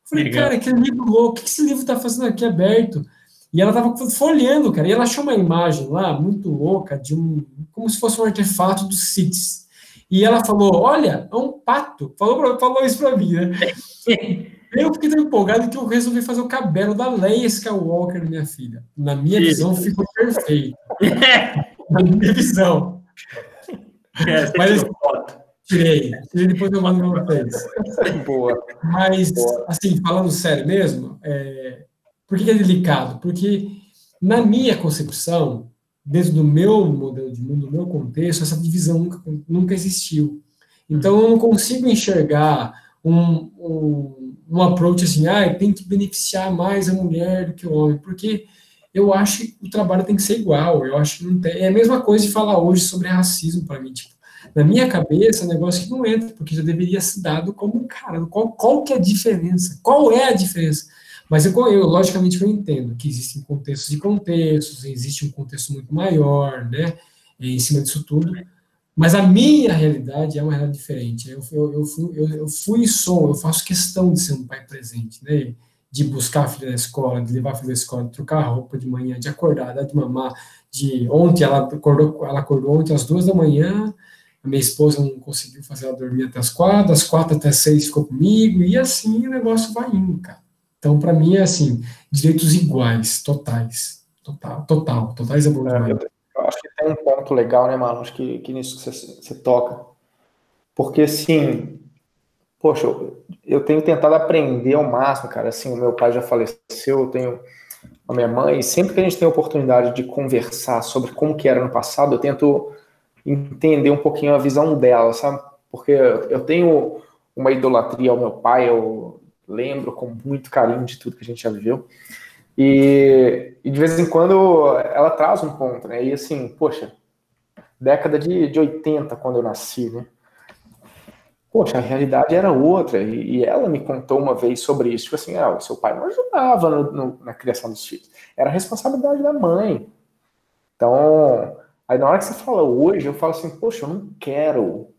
Falei, Legal. cara, que livro louco, o que esse livro tá fazendo aqui aberto? E ela tava folheando, cara, e ela achou uma imagem lá muito louca, de um, como se fosse um artefato dos Siths. E ela falou, olha, é um pato. Falou, pra, falou isso pra mim, né? Eu fiquei tão empolgado que eu resolvi fazer o cabelo da Leia Skywalker, minha filha. Na minha visão, ficou perfeito. Na minha visão. É, Mas, foto. Tirei. E depois eu mando para vocês. Boa. Mas, Boa. assim, falando sério mesmo, é... por que é delicado? Porque, na minha concepção, dentro do meu modelo de mundo, do meu contexto, essa divisão nunca, nunca existiu. Então, eu não consigo enxergar um, um, um approach assim, ah, tem que beneficiar mais a mulher do que o homem, porque eu acho que o trabalho tem que ser igual. Eu acho que não tem. É a mesma coisa de falar hoje sobre racismo para mim. Tipo, na minha cabeça, é um negócio que não entra, porque já deveria ser dado como, cara, qual, qual que é a diferença? Qual é a diferença? Mas eu, eu, logicamente, eu entendo que existem contextos e contextos, existe um contexto muito maior, né, em cima disso tudo, mas a minha realidade é uma realidade diferente. Eu, eu, eu, fui, eu, eu fui e sou, eu faço questão de ser um pai presente, né, de buscar a filha na escola, de levar a filha na escola, de trocar a roupa de manhã, de acordar, dar de mamar, de ontem ela acordou, ela acordou ontem às duas da manhã, a minha esposa não conseguiu fazer ela dormir até as quatro, das quatro até seis ficou comigo, e assim o negócio vai indo, cara. Então, para mim, é assim, direitos iguais, totais. Total, total, totais é bom eu, acho que tem um ponto legal, né, Marlon? Acho que, que nisso que você, você toca. Porque, assim, poxa, eu, eu tenho tentado aprender ao máximo, cara. Assim, o meu pai já faleceu, eu tenho a minha mãe, e sempre que a gente tem a oportunidade de conversar sobre como que era no passado, eu tento entender um pouquinho a visão dela, sabe? Porque eu tenho uma idolatria ao meu pai, eu lembro com muito carinho de tudo que a gente já viveu. E, e de vez em quando ela traz um ponto, né? E assim, poxa, década de, de 80, quando eu nasci, né? Poxa, a realidade era outra. E, e ela me contou uma vez sobre isso. Tipo assim, ah, o seu pai não ajudava no, no, na criação dos filhos. Era responsabilidade da mãe. Então, Aí na hora que você fala hoje, eu falo assim, poxa, eu não quero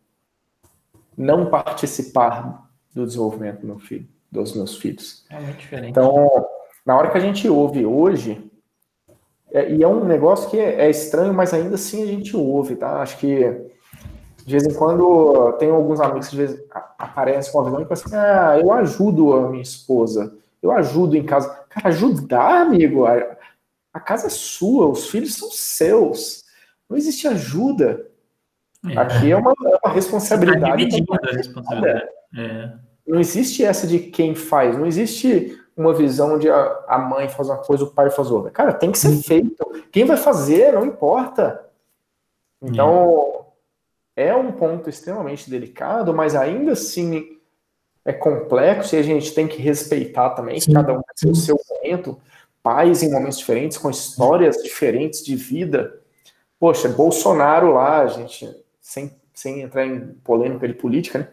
não participar do desenvolvimento do meu filho, dos meus filhos. É muito diferente. Então, na hora que a gente ouve hoje, é, e é um negócio que é, é, estranho, mas ainda assim a gente ouve, tá? Acho que de vez em quando tem alguns amigos que de vez aparecem com a visão e falam assim, ah, eu ajudo a minha esposa, eu ajudo em casa. Cara, ajudar, amigo, a, a casa é sua, os filhos são seus. Não existe ajuda. É. Aqui é uma, é uma responsabilidade. Tá responsabilidade. É. Não existe essa de quem faz. Não existe uma visão de a, mãe faz uma coisa, o pai faz outra. Cara, tem que ser uhum. feito. Quem vai fazer, não importa. Então, é. é um ponto extremamente delicado, mas ainda assim é complexo e a gente tem que respeitar também, cada um tem o seu momento, pais em momentos diferentes, com histórias diferentes de vida. Poxa, Bolsonaro lá, gente, sem, sem entrar em polêmica de política, né?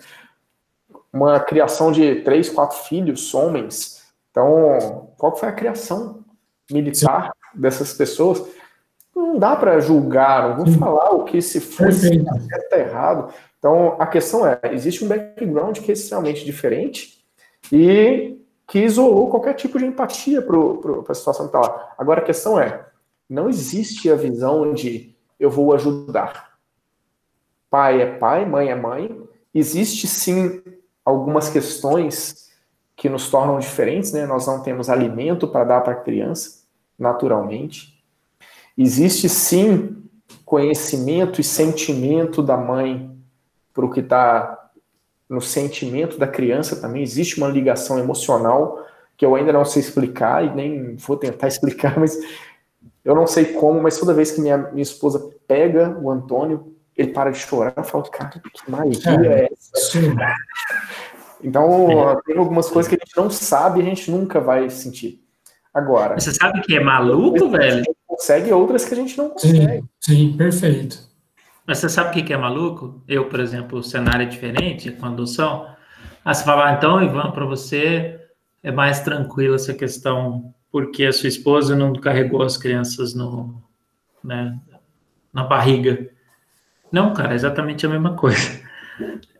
Uma criação de três, quatro filhos, homens. Então, qual foi a criação militar Sim. dessas pessoas? Não dá para julgar, não vou Sim. falar o que se foi certo está errado. Então, a questão é, existe um background que é extremamente diferente e que isolou qualquer tipo de empatia para a situação que está lá. Agora, a questão é, não existe a visão de eu vou ajudar. Pai é pai, mãe é mãe. Existe sim algumas questões que nos tornam diferentes, né? Nós não temos alimento para dar para a criança, naturalmente. Existe sim conhecimento e sentimento da mãe para o que está no sentimento da criança também. Existe uma ligação emocional que eu ainda não sei explicar e nem vou tentar explicar, mas eu não sei como, mas toda vez que minha, minha esposa pega o Antônio, ele para de chorar. Eu falo, cara, que magia é, é essa? Sim. Então, é. tem algumas coisas que a gente não sabe e a gente nunca vai sentir. Agora. Você sabe que é maluco, velho? A gente consegue outras que a gente não consegue. Sim, sim perfeito. Mas você sabe o que é maluco? Eu, por exemplo, o cenário é diferente com a adoção. Ah, você fala, ah, então, Ivan, para você é mais tranquilo essa questão porque a sua esposa não carregou as crianças no, né, na barriga. Não, cara, é exatamente a mesma coisa.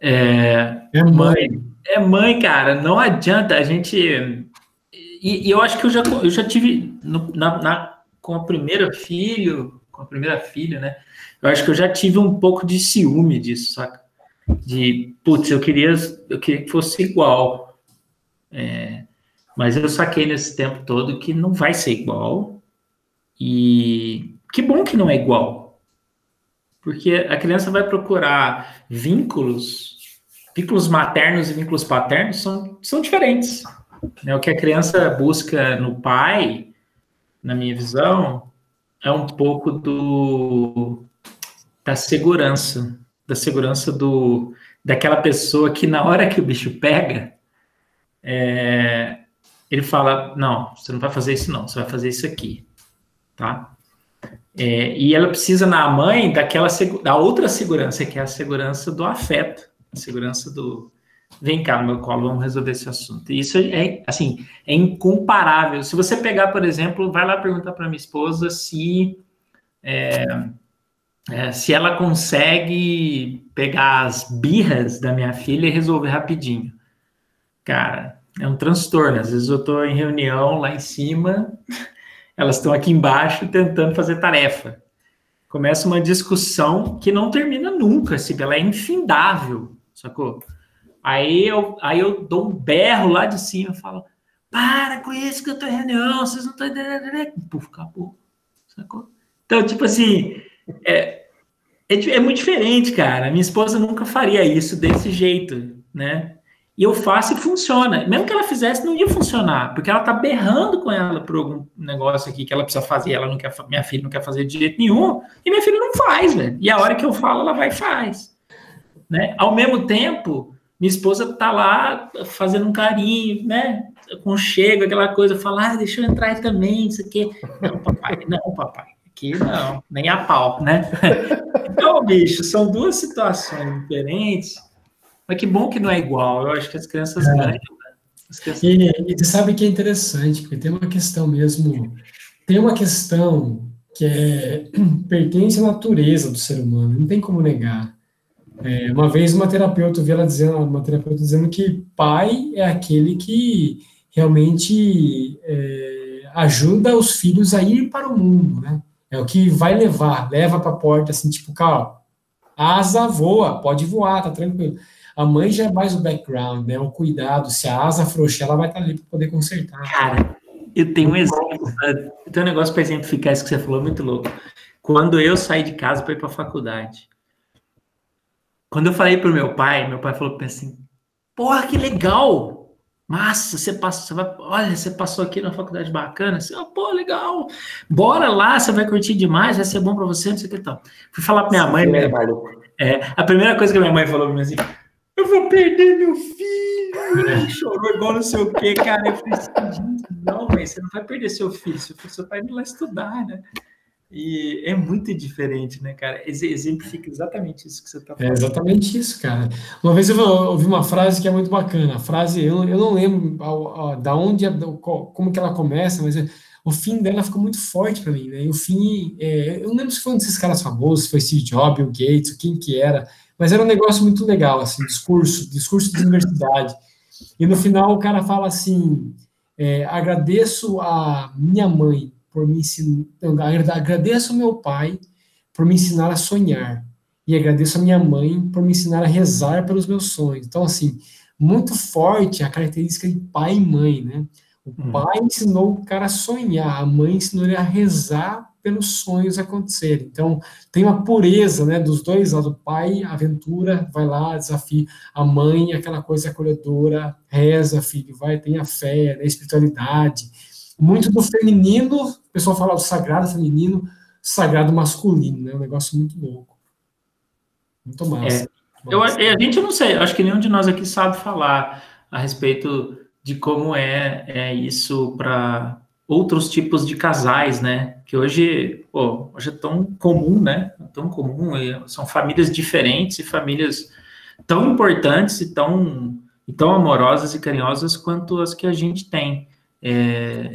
É, é mãe. É mãe, cara. Não adianta a gente. E, e eu acho que eu já, eu já tive no, na, na, com a primeira filho, com a primeira filha, né? Eu acho que eu já tive um pouco de ciúme disso, saca? De, putz, eu queria, eu queria que fosse igual. É, mas eu saquei nesse tempo todo que não vai ser igual. E que bom que não é igual. Porque a criança vai procurar vínculos, vínculos maternos e vínculos paternos são, são diferentes. Né? O que a criança busca no pai, na minha visão, é um pouco do da segurança, da segurança do daquela pessoa que na hora que o bicho pega, é, ele fala: não, você não vai fazer isso, não, você vai fazer isso aqui, tá? É, e ela precisa na mãe daquela da outra segurança, que é a segurança do afeto, a segurança do vem cá no meu colo, vamos resolver esse assunto. E isso é assim, é incomparável. Se você pegar, por exemplo, vai lá perguntar para minha esposa se é, é, se ela consegue pegar as birras da minha filha e resolver rapidinho. Cara, é um transtorno. Às vezes eu estou em reunião lá em cima, elas estão aqui embaixo tentando fazer tarefa. começa uma discussão que não termina nunca, assim, ela é infindável, sacou? Aí eu, aí eu dou um berro lá de cima falo, para com isso que eu tô em reunião, vocês não estão entendendo. Puf, acabou, sacou? Então, tipo assim, é, é, é muito diferente, cara. Minha esposa nunca faria isso desse jeito, né? E eu faço e funciona. Mesmo que ela fizesse, não ia funcionar, porque ela tá berrando com ela por algum negócio aqui que ela precisa fazer, ela não quer, minha filha não quer fazer de jeito nenhum, e minha filha não faz, velho. E a hora que eu falo, ela vai e faz. Né? Ao mesmo tempo, minha esposa tá lá fazendo um carinho, né? Conchego, aquela coisa, falar, ah, deixa eu entrar também, isso aqui. Não, papai, não, papai. Aqui não, nem a pau, né? Então, bicho, são duas situações diferentes mas que bom que não é igual. Eu acho que as crianças é. ganham. Né? As crianças... E, e você sabe que é interessante, porque tem uma questão mesmo. Tem uma questão que é, pertence à natureza do ser humano, não tem como negar. É, uma vez uma terapeuta, eu vi ela dizendo, uma terapeuta dizendo que pai é aquele que realmente é, ajuda os filhos a ir para o mundo, né? É o que vai levar, leva para a porta, assim, tipo, calma, asa voa, pode voar, tá tranquilo. A mãe já é mais o background, né? O cuidado. Se a asa frouxar, ela vai estar ali para poder consertar. Cara, eu tenho um exemplo. Eu tenho um negócio para exemplificar isso que você falou, muito louco. Quando eu saí de casa para ir para a faculdade, quando eu falei para o meu pai, meu pai falou assim: Porra, que legal! Massa, você passou, você vai, olha, você passou aqui na faculdade bacana, assim, oh, pô, legal. Bora lá, você vai curtir demais, vai ser bom para você, não sei o que tal. Fui falar para minha mãe, né? É, a primeira coisa que minha mãe falou para mim assim: eu vou perder meu filho. Ele chorou igual não sei o quê, cara. Eu falei assim, não, mãe, você não vai perder seu filho, seu filho só vai ir lá estudar, né? E é muito diferente, né, cara? Exemplifica exatamente isso que você está falando. É exatamente isso, cara. Uma vez eu ouvi uma frase que é muito bacana. A frase, eu, eu não lembro da onde, como que ela começa, mas o fim dela ficou muito forte para mim, né? E o fim, é, eu não lembro se foi um desses caras famosos, se foi Steve Jobs, Bill Gates, quem que era, mas era um negócio muito legal, assim, discurso, discurso de universidade. E no final o cara fala assim: é, agradeço a minha mãe por me ensinar, agradeço ao meu pai por me ensinar a sonhar e agradeço a minha mãe por me ensinar a rezar pelos meus sonhos. Então, assim, muito forte a característica de pai e mãe, né? O hum. pai ensinou o cara a sonhar, a mãe ensinou ele a rezar pelos sonhos acontecerem. Então, tem uma pureza, né, dos dois lados. O pai, aventura, vai lá, desafia. A mãe, aquela coisa acolhedora, reza, filho, vai, tem a fé, né, a espiritualidade. Muito do feminino, o pessoal fala do sagrado feminino, sagrado masculino, né, um negócio muito louco. Muito massa. É. Eu, a gente não sei, acho que nenhum de nós aqui sabe falar a respeito de como é, é isso para outros tipos de casais, né? Que hoje, pô, hoje é tão comum, né? É tão comum, são famílias diferentes e famílias tão importantes e tão, e tão amorosas e carinhosas quanto as que a gente tem. É,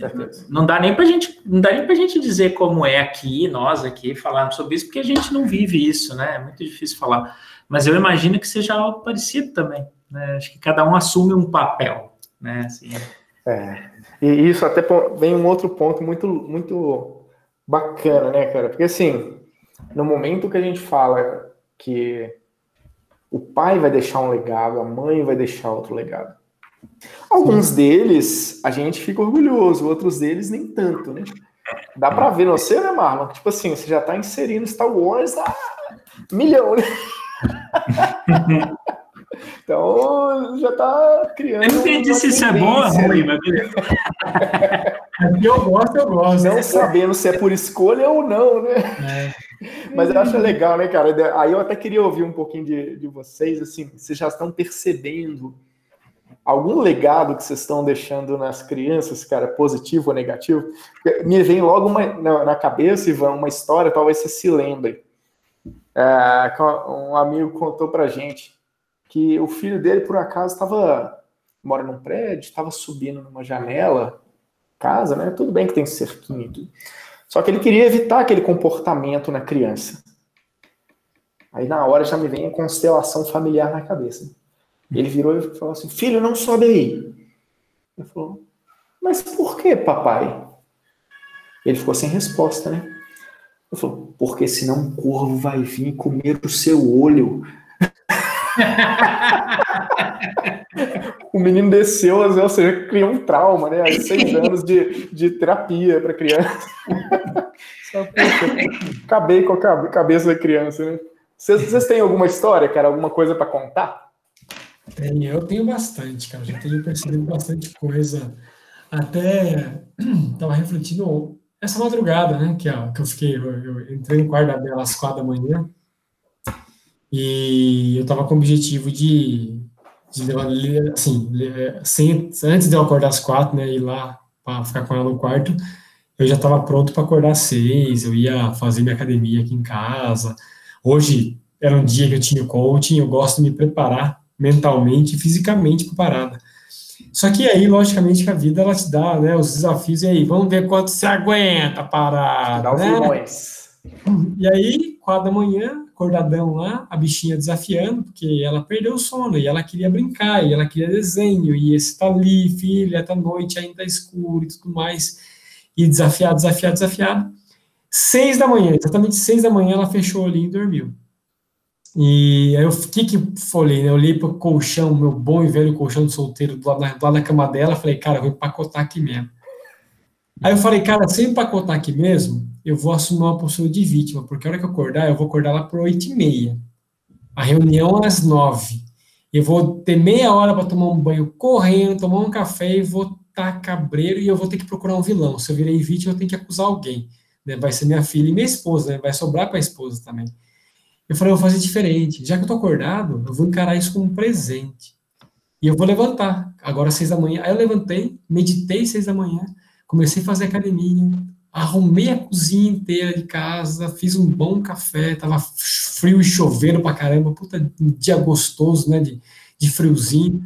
não dá nem para gente, não dá nem para gente dizer como é aqui, nós aqui falando sobre isso, porque a gente não vive isso, né? É muito difícil falar. Mas eu imagino que seja algo parecido também. Né? Acho que cada um assume um papel, né? Assim, é. E isso até vem um outro ponto muito, muito bacana, né, cara? Porque assim, no momento que a gente fala que o pai vai deixar um legado, a mãe vai deixar outro legado. Alguns deles a gente fica orgulhoso, outros deles nem tanto, né? Dá pra ver, não sei, né, Marlon? Tipo assim, você já tá inserindo Star Wars a milhão, né? Então já está criando. Eu não entendi se isso é bom ou ruim, mas eu gosto, eu gosto. Não sabendo se é por escolha ou não, né? É. Mas eu acho legal, né, cara? Aí eu até queria ouvir um pouquinho de, de vocês, assim, vocês já estão percebendo algum legado que vocês estão deixando nas crianças, cara, positivo ou negativo? Me vem logo uma, na, na cabeça, Ivan, uma história, talvez você se lembre. É, um amigo contou pra gente que o filho dele, por acaso, estava mora num prédio, estava subindo numa janela, casa, né? Tudo bem que tem cerquinho e tudo. Só que ele queria evitar aquele comportamento na criança. Aí na hora já me vem a constelação familiar na cabeça. Ele virou e falou assim: Filho, não sobe aí. Ele falou: Mas por que, papai? Ele ficou sem resposta, né? Ele falou, porque senão um corvo vai vir comer o seu olho. O menino desceu, ou seja, criou um trauma, né? Seis anos de, de terapia para criança. Só, poxa, acabei com a cabeça da criança, né? Vocês, têm alguma história, cara? Alguma coisa para contar? Tenho, eu tenho bastante, cara. Já tenho percebido bastante coisa. Até estava refletindo essa madrugada, né? Que, ó, que eu fiquei, eu, eu entrei no quarto da Bela às quatro da manhã e eu estava com o objetivo de, de assim, sem, antes de eu acordar às quatro, né? Ir lá para ficar com ela no quarto, eu já estava pronto para acordar às seis. Eu ia fazer minha academia aqui em casa. Hoje era um dia que eu tinha coaching. Eu gosto de me preparar mentalmente e fisicamente para parada. Só que aí, logicamente, que a vida ela te dá né, os desafios, e aí, vamos ver quanto você aguenta parar. Dá né? E aí, quatro da manhã, acordadão lá, a bichinha desafiando, porque ela perdeu o sono, e ela queria brincar, e ela queria desenho, e esse tá ali, filha, tá noite, ainda escuro e tudo mais. E desafiado, desafiado, desafiado. Seis da manhã, exatamente seis da manhã, ela fechou o e dormiu. E aí eu que que falei, né? Eu olhei pro colchão, meu bom e velho colchão de solteiro do lado, do lado da cama dela, falei, cara, eu vou empacotar aqui mesmo. Aí eu falei, cara, se eu empacotar aqui mesmo, eu vou assumir uma postura de vítima, porque a hora que eu acordar, eu vou acordar lá por oito e meia. A reunião é às nove. Eu vou ter meia hora para tomar um banho correndo, tomar um café e vou estar tá cabreiro e eu vou ter que procurar um vilão. Se eu virei vítima, eu tenho que acusar alguém. Né? Vai ser minha filha e minha esposa, né? vai sobrar para a esposa também. Eu falei, eu vou fazer diferente. Já que eu tô acordado, eu vou encarar isso como um presente. E eu vou levantar, agora seis da manhã. Aí eu levantei, meditei seis da manhã, comecei a fazer academia, arrumei a cozinha inteira de casa, fiz um bom café, tava frio e chovendo pra caramba, puta, um dia gostoso, né, de, de friozinho.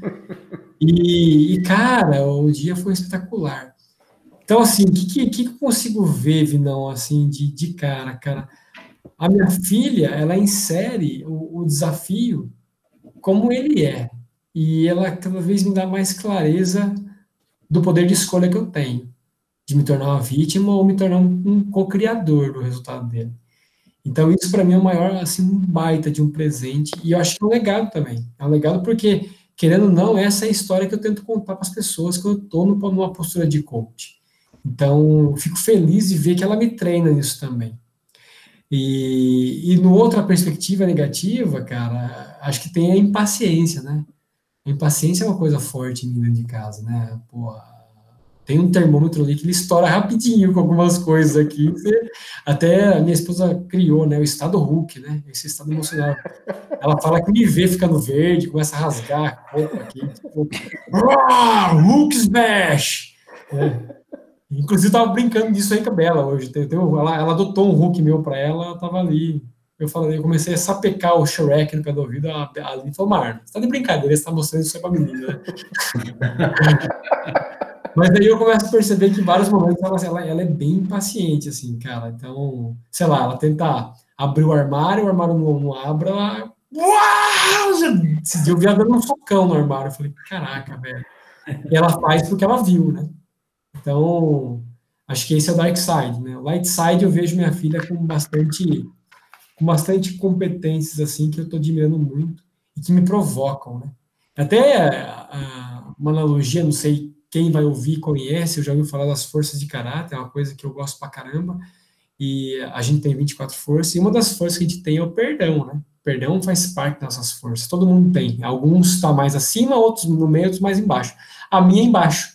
E, e, cara, o dia foi espetacular. Então, assim, o que, que, que eu consigo ver, Vinão, assim, de, de cara, cara? A minha filha, ela insere o, o desafio como ele é. E ela cada vez me dá mais clareza do poder de escolha que eu tenho, de me tornar uma vítima ou me tornar um, co-criador do resultado dele. Então, isso para mim é o maior, assim, um baita de um presente, e eu acho que é um legado também. É um legado porque, querendo ou não, essa é a história que eu tento contar para as pessoas quando eu estou numa postura de coach. Então, eu fico feliz de ver que ela me treina nisso também. E, e no outra perspectiva negativa, cara, acho que tem a impaciência, né? A impaciência é uma coisa forte em mim dentro de casa, né? Pô, tem um termômetro ali que ele estoura rapidinho com algumas coisas aqui. Até a minha esposa criou, né? O estado Hulk, né? Esse estado emocional. Ela fala que me vê ficando verde, começa a rasgar a roupa aqui. Tipo, Hulk smash! É. Inclusive, tava brincando disso aí com a Bela hoje. Entendeu? Ela, ela adotou um Hulk meu para ela, ela tava ali. Eu falei, eu comecei a sapecar o Shrek no pé do ouvido. A Ali falou, Marlon, você tá de brincadeira, você tá mostrando isso aí pra menina, né? Mas aí eu começo a perceber que em vários momentos ela, ela, ela, é bem impaciente, assim, cara. Então, sei lá, ela tenta abrir o armário, o armário não, não abre, ela. Uau! Esse vi ela dando um socão no armário. Eu falei, caraca, velho. E ela faz porque ela viu, né? Então, acho que esse é o dark side, né? O light side eu vejo minha filha com bastante com bastante competências assim que eu estou admirando muito e que me provocam, né? Até uma analogia, não sei quem vai ouvir conhece, eu já ouvi falar das forças de caráter, é uma coisa que eu gosto pra caramba. E a gente tem 24 forças, e uma das forças que a gente tem é o perdão, né? perdão faz parte das nossas forças, todo mundo tem. Alguns estão tá mais acima, outros no meio, outros mais embaixo. A minha é embaixo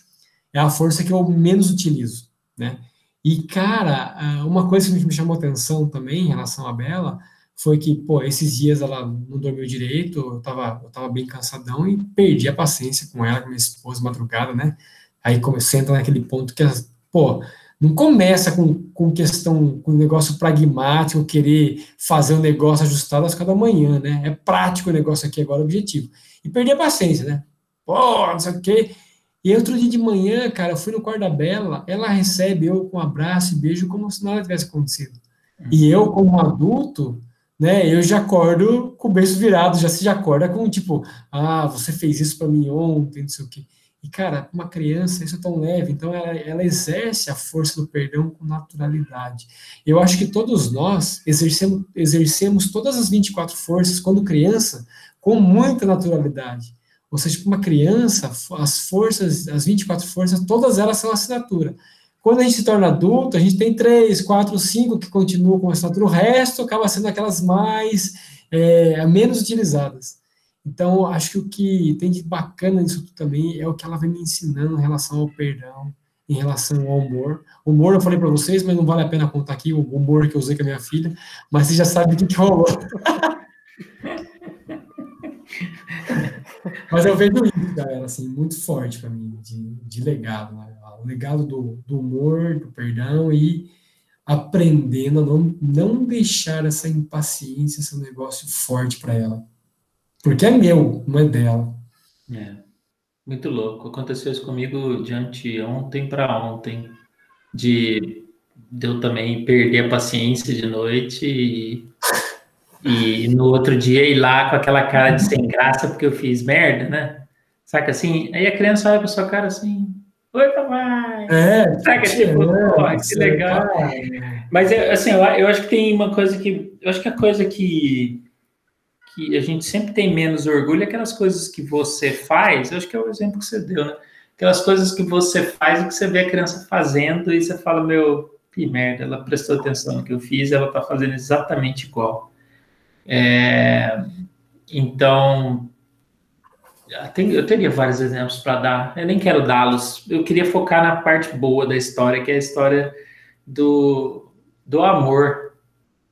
é a força que eu menos utilizo, né? E, cara, uma coisa que me chamou atenção também em relação à Bela foi que, pô, esses dias ela não dormiu direito, eu tava, eu tava bem cansadão e perdi a paciência com ela, com minha esposa, madrugada, né? Aí comecei a entrar naquele ponto que, pô, não começa com, com questão, com negócio pragmático, querer fazer um negócio ajustado às cada manhã, né? É prático o negócio aqui agora, objetivo. E perdi a paciência, né? Pô, não sei o quê. E outro dia de manhã, cara, eu fui no quarto da Bela, ela recebe eu com um abraço e beijo como se nada tivesse acontecido. E eu, como adulto, né, eu já acordo com o berço virado, já se já acorda com tipo, ah, você fez isso para mim ontem, não sei o quê. E, cara, uma criança, isso é tão leve, então ela, ela exerce a força do perdão com naturalidade. Eu acho que todos nós exercemos, exercemos todas as 24 forças, quando criança, com muita naturalidade. Ou seja, para uma criança, as forças, as 24 forças, todas elas são assinatura. Quando a gente se torna adulto, a gente tem três, quatro, cinco que continuam com assinatura, o resto acaba sendo aquelas mais, é, menos utilizadas. Então, acho que o que tem de bacana nisso também é o que ela vem me ensinando em relação ao perdão, em relação ao humor. O humor eu falei para vocês, mas não vale a pena contar aqui o humor que eu usei com a minha filha, mas você já sabe o que, que rolou. mas eu vejo isso, galera, assim, muito forte para mim, de, de legado. Né? O legado do, do humor, do perdão e aprendendo a não, não deixar essa impaciência um negócio forte para ela. Porque é meu, não é dela. É. Muito louco. Aconteceu isso comigo de anteontem para ontem. De, de eu também perder a paciência de noite e, e no outro dia ir lá com aquela cara de sem graça porque eu fiz merda, né? Saca assim? Aí a criança olha pra sua cara assim. Oi, papai! É, Saca, tipo, é, que legal. Mas, assim, eu, eu acho que tem uma coisa que. Eu acho que a coisa que que a gente sempre tem menos orgulho, aquelas coisas que você faz, eu acho que é o exemplo que você deu, né? Aquelas coisas que você faz e que você vê a criança fazendo e você fala, meu, que merda, ela prestou atenção no que eu fiz, ela tá fazendo exatamente igual. É, então, eu teria vários exemplos para dar, eu nem quero dá-los, eu queria focar na parte boa da história, que é a história do, do amor.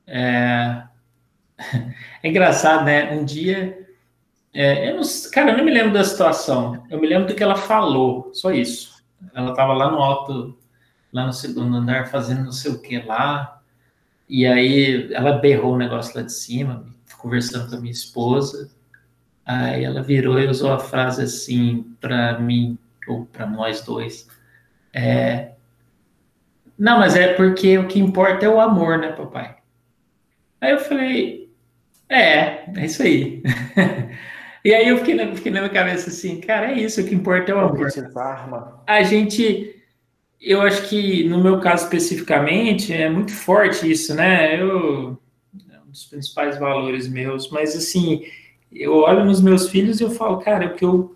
É, é engraçado, né? Um dia. É, eu não, cara, eu não me lembro da situação. Eu me lembro do que ela falou, só isso. Ela estava lá no alto, lá no segundo andar, fazendo não sei o que lá. E aí ela berrou o negócio lá de cima, conversando com a minha esposa. Aí ela virou e usou a frase assim para mim, ou para nós dois. É, não, mas é porque o que importa é o amor, né, papai? Aí eu falei, é, é isso aí. e aí eu fiquei na, fiquei na minha cabeça assim, cara, é isso, o que importa é o amor. A gente, eu acho que no meu caso especificamente, é muito forte isso, né? Eu, é um dos principais valores meus, mas assim, eu olho nos meus filhos e eu falo, cara, o que eu,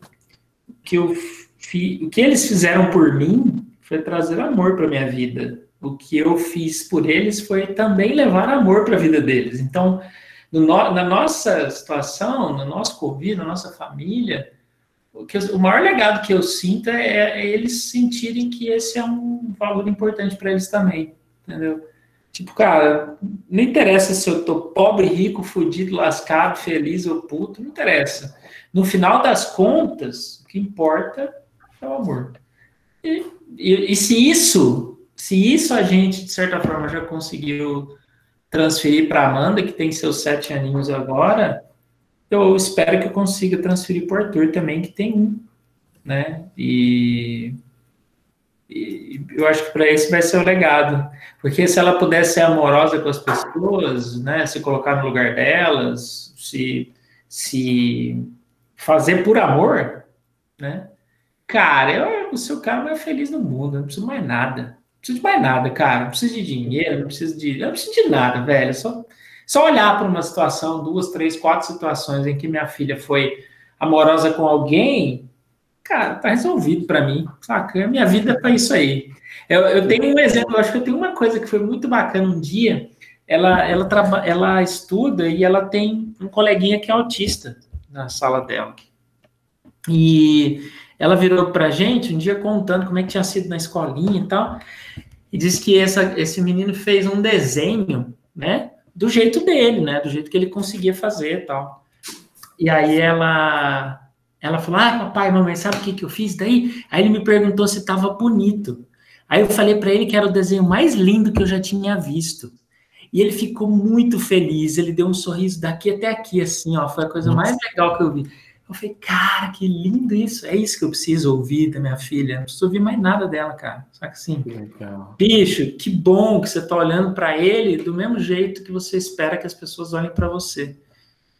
o que eu fi, o que eles fizeram por mim foi trazer amor para minha vida. O que eu fiz por eles foi também levar amor para a vida deles. Então, no, na nossa situação, no nosso convívio, na nossa família, o, que, o maior legado que eu sinto é, é, eles sentirem que esse é um valor importante para eles também, entendeu? Tipo, cara, não interessa se eu tô pobre, rico, fudido, lascado, feliz ou puto, não interessa. No final das contas, o que importa é o amor. E, e, e se isso, se isso a gente, de certa forma, já conseguiu transferir para Amanda, que tem seus sete aninhos agora, eu espero que eu consiga transferir para o Arthur também, que tem um, né? E, e eu acho que para esse vai ser o legado, porque se ela puder ser amorosa com as pessoas, né? Se colocar no lugar delas, se, se fazer por amor, né? Cara, eu, o seu cara mais feliz no mundo, não preciso mais nada preciso de mais nada, cara. Não preciso de dinheiro, não preciso de. Não preciso de nada, velho. Só, só olhar para uma situação, duas, três, quatro situações em que minha filha foi amorosa com alguém, cara, tá resolvido para mim, saca? Minha vida é para isso aí. Eu, eu tenho um exemplo, eu acho que eu tenho uma coisa que foi muito bacana um dia. Ela, ela, traba, ela estuda e ela tem um coleguinha que é autista na sala dela. E ela virou pra gente um dia contando como é que tinha sido na escolinha e tal e diz que essa, esse menino fez um desenho, né, do jeito dele, né, do jeito que ele conseguia fazer e tal. E aí ela ela falou: "Ah, papai, mamãe, sabe o que que eu fiz daí?" Aí ele me perguntou se estava bonito. Aí eu falei para ele que era o desenho mais lindo que eu já tinha visto. E ele ficou muito feliz, ele deu um sorriso daqui até aqui, assim, ó, foi a coisa mais legal que eu vi. Eu falei, cara, que lindo isso. É isso que eu preciso ouvir da minha filha. Não preciso ouvir mais nada dela, cara. Só que assim, Legal. bicho, que bom que você tá olhando para ele do mesmo jeito que você espera que as pessoas olhem para você.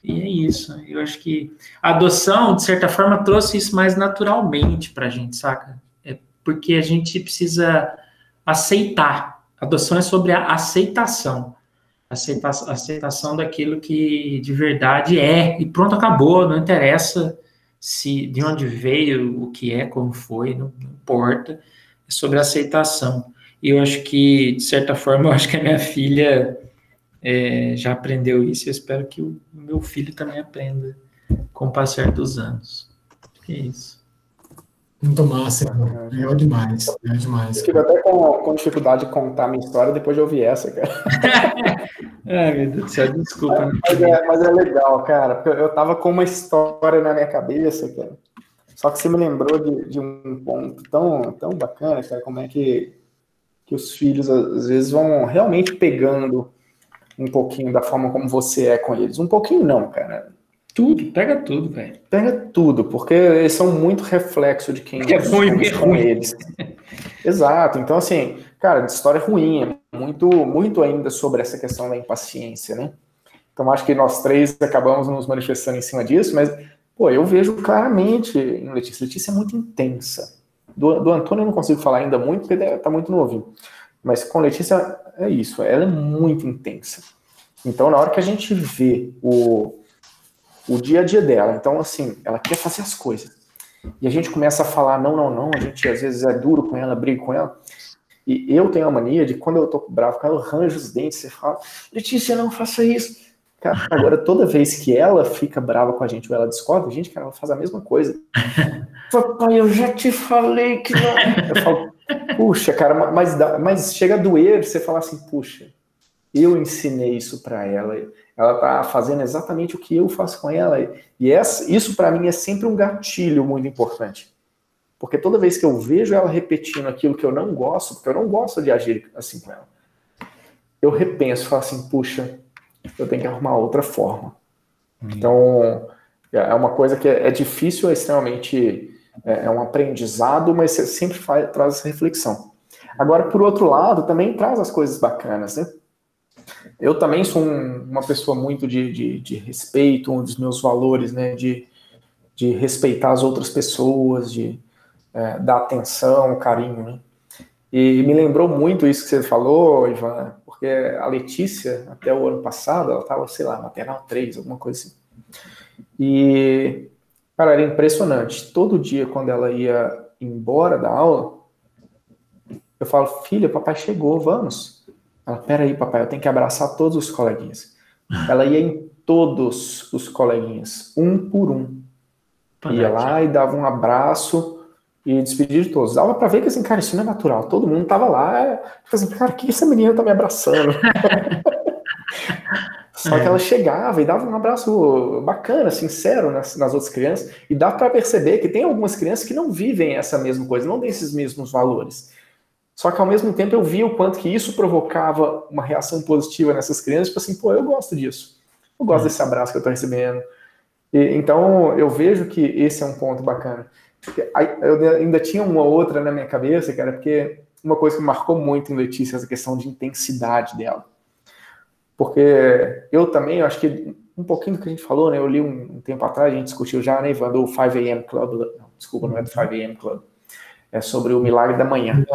E é isso. Eu acho que a adoção, de certa forma, trouxe isso mais naturalmente para a gente, saca? É porque a gente precisa aceitar. A adoção é sobre a aceitação. Aceita aceitação daquilo que de verdade é. E pronto, acabou. Não interessa se de onde veio, o que é, como foi, não, não importa. É sobre aceitação. E eu acho que, de certa forma, eu acho que a minha filha é, já aprendeu isso. Eu espero que o meu filho também aprenda com o passar dos anos. É isso. Muito massa, cara. Legal demais. Legal demais. Eu fico até com, com dificuldade de contar a minha história depois de ouvir essa, cara. Ai, meu Deus do céu, desculpa. Mas é, mas é legal, cara. Porque eu tava com uma história na minha cabeça, cara. Só que você me lembrou de, de um ponto tão, tão bacana, cara, como é que, que os filhos às vezes vão realmente pegando um pouquinho da forma como você é com eles. Um pouquinho não, cara. Tudo, pega tudo, velho. Pega tudo, porque eles são muito reflexo de quem é ruim, é com ruim. eles. Exato. Então, assim, cara, de história ruim, é muito, muito ainda sobre essa questão da impaciência, né? Então, acho que nós três acabamos nos manifestando em cima disso, mas, pô, eu vejo claramente em Letícia. Letícia é muito intensa. Do, do Antônio eu não consigo falar ainda muito, porque ele tá muito novinho. Mas com Letícia é isso, ela é muito intensa. Então, na hora que a gente vê o, o dia a dia dela, então, assim, ela quer fazer as coisas. E a gente começa a falar, não, não, não, a gente às vezes é duro com ela, briga com ela. E eu tenho a mania de, quando eu tô bravo com ela, eu ranjo os dentes, você fala, Letícia, não faça isso. Cara, agora, toda vez que ela fica brava com a gente ou ela discorda, a gente, cara, ela faz a mesma coisa. Papai, eu já te falei que não. Eu falo, puxa, cara, mas, mas chega a doer você falar assim, puxa, eu ensinei isso para ela. Ela tá fazendo exatamente o que eu faço com ela. E essa, isso para mim é sempre um gatilho muito importante. Porque toda vez que eu vejo ela repetindo aquilo que eu não gosto, porque eu não gosto de agir assim com ela, eu repenso, falo assim, puxa, eu tenho que arrumar outra forma. Hum. Então, é uma coisa que é, difícil, é extremamente. É, é um aprendizado, mas você sempre faz, traz essa reflexão. Agora, por outro lado, também traz as coisas bacanas, né? Eu também sou um, uma pessoa muito de, de, de, respeito, um dos meus valores, né? De, de respeitar as outras pessoas, de é, dar atenção, carinho, né? E me lembrou muito isso que você falou, Ivan, porque a Letícia, até o ano passado, ela estava, sei lá, maternal 3, alguma coisa assim. E, cara, era impressionante. Todo dia, quando ela ia embora da aula, eu falo, filha, papai chegou, vamos. Ela, peraí, papai, eu tenho que abraçar todos os coleguinhas. Ela ia em todos os coleguinhas, um por um. Ia lá e dava um abraço e despedir de todos. Dava pra ver que, assim, cara, isso não é natural. Todo mundo tava lá, é, tipo assim, cara, que essa menina tá me abraçando? Só que ela chegava e dava um abraço bacana, sincero nas, nas outras crianças, e dá para perceber que tem algumas crianças que não vivem essa mesma coisa, não têm esses mesmos valores. Só que ao mesmo tempo eu via o quanto que isso provocava uma reação positiva nessas crianças, tipo assim, pô, eu gosto disso. Eu gosto desse abraço que eu tô recebendo. E, então eu vejo que esse é um ponto bacana. Eu ainda tinha uma outra na minha cabeça, cara, porque uma coisa que marcou muito em Letícia, essa questão de intensidade dela. Porque eu também, eu acho que um pouquinho do que a gente falou, né? Eu li um, um tempo atrás, a gente discutiu já, né, Ivan, do 5am Club. Não, desculpa, não é do 5am Club. É sobre o milagre da manhã.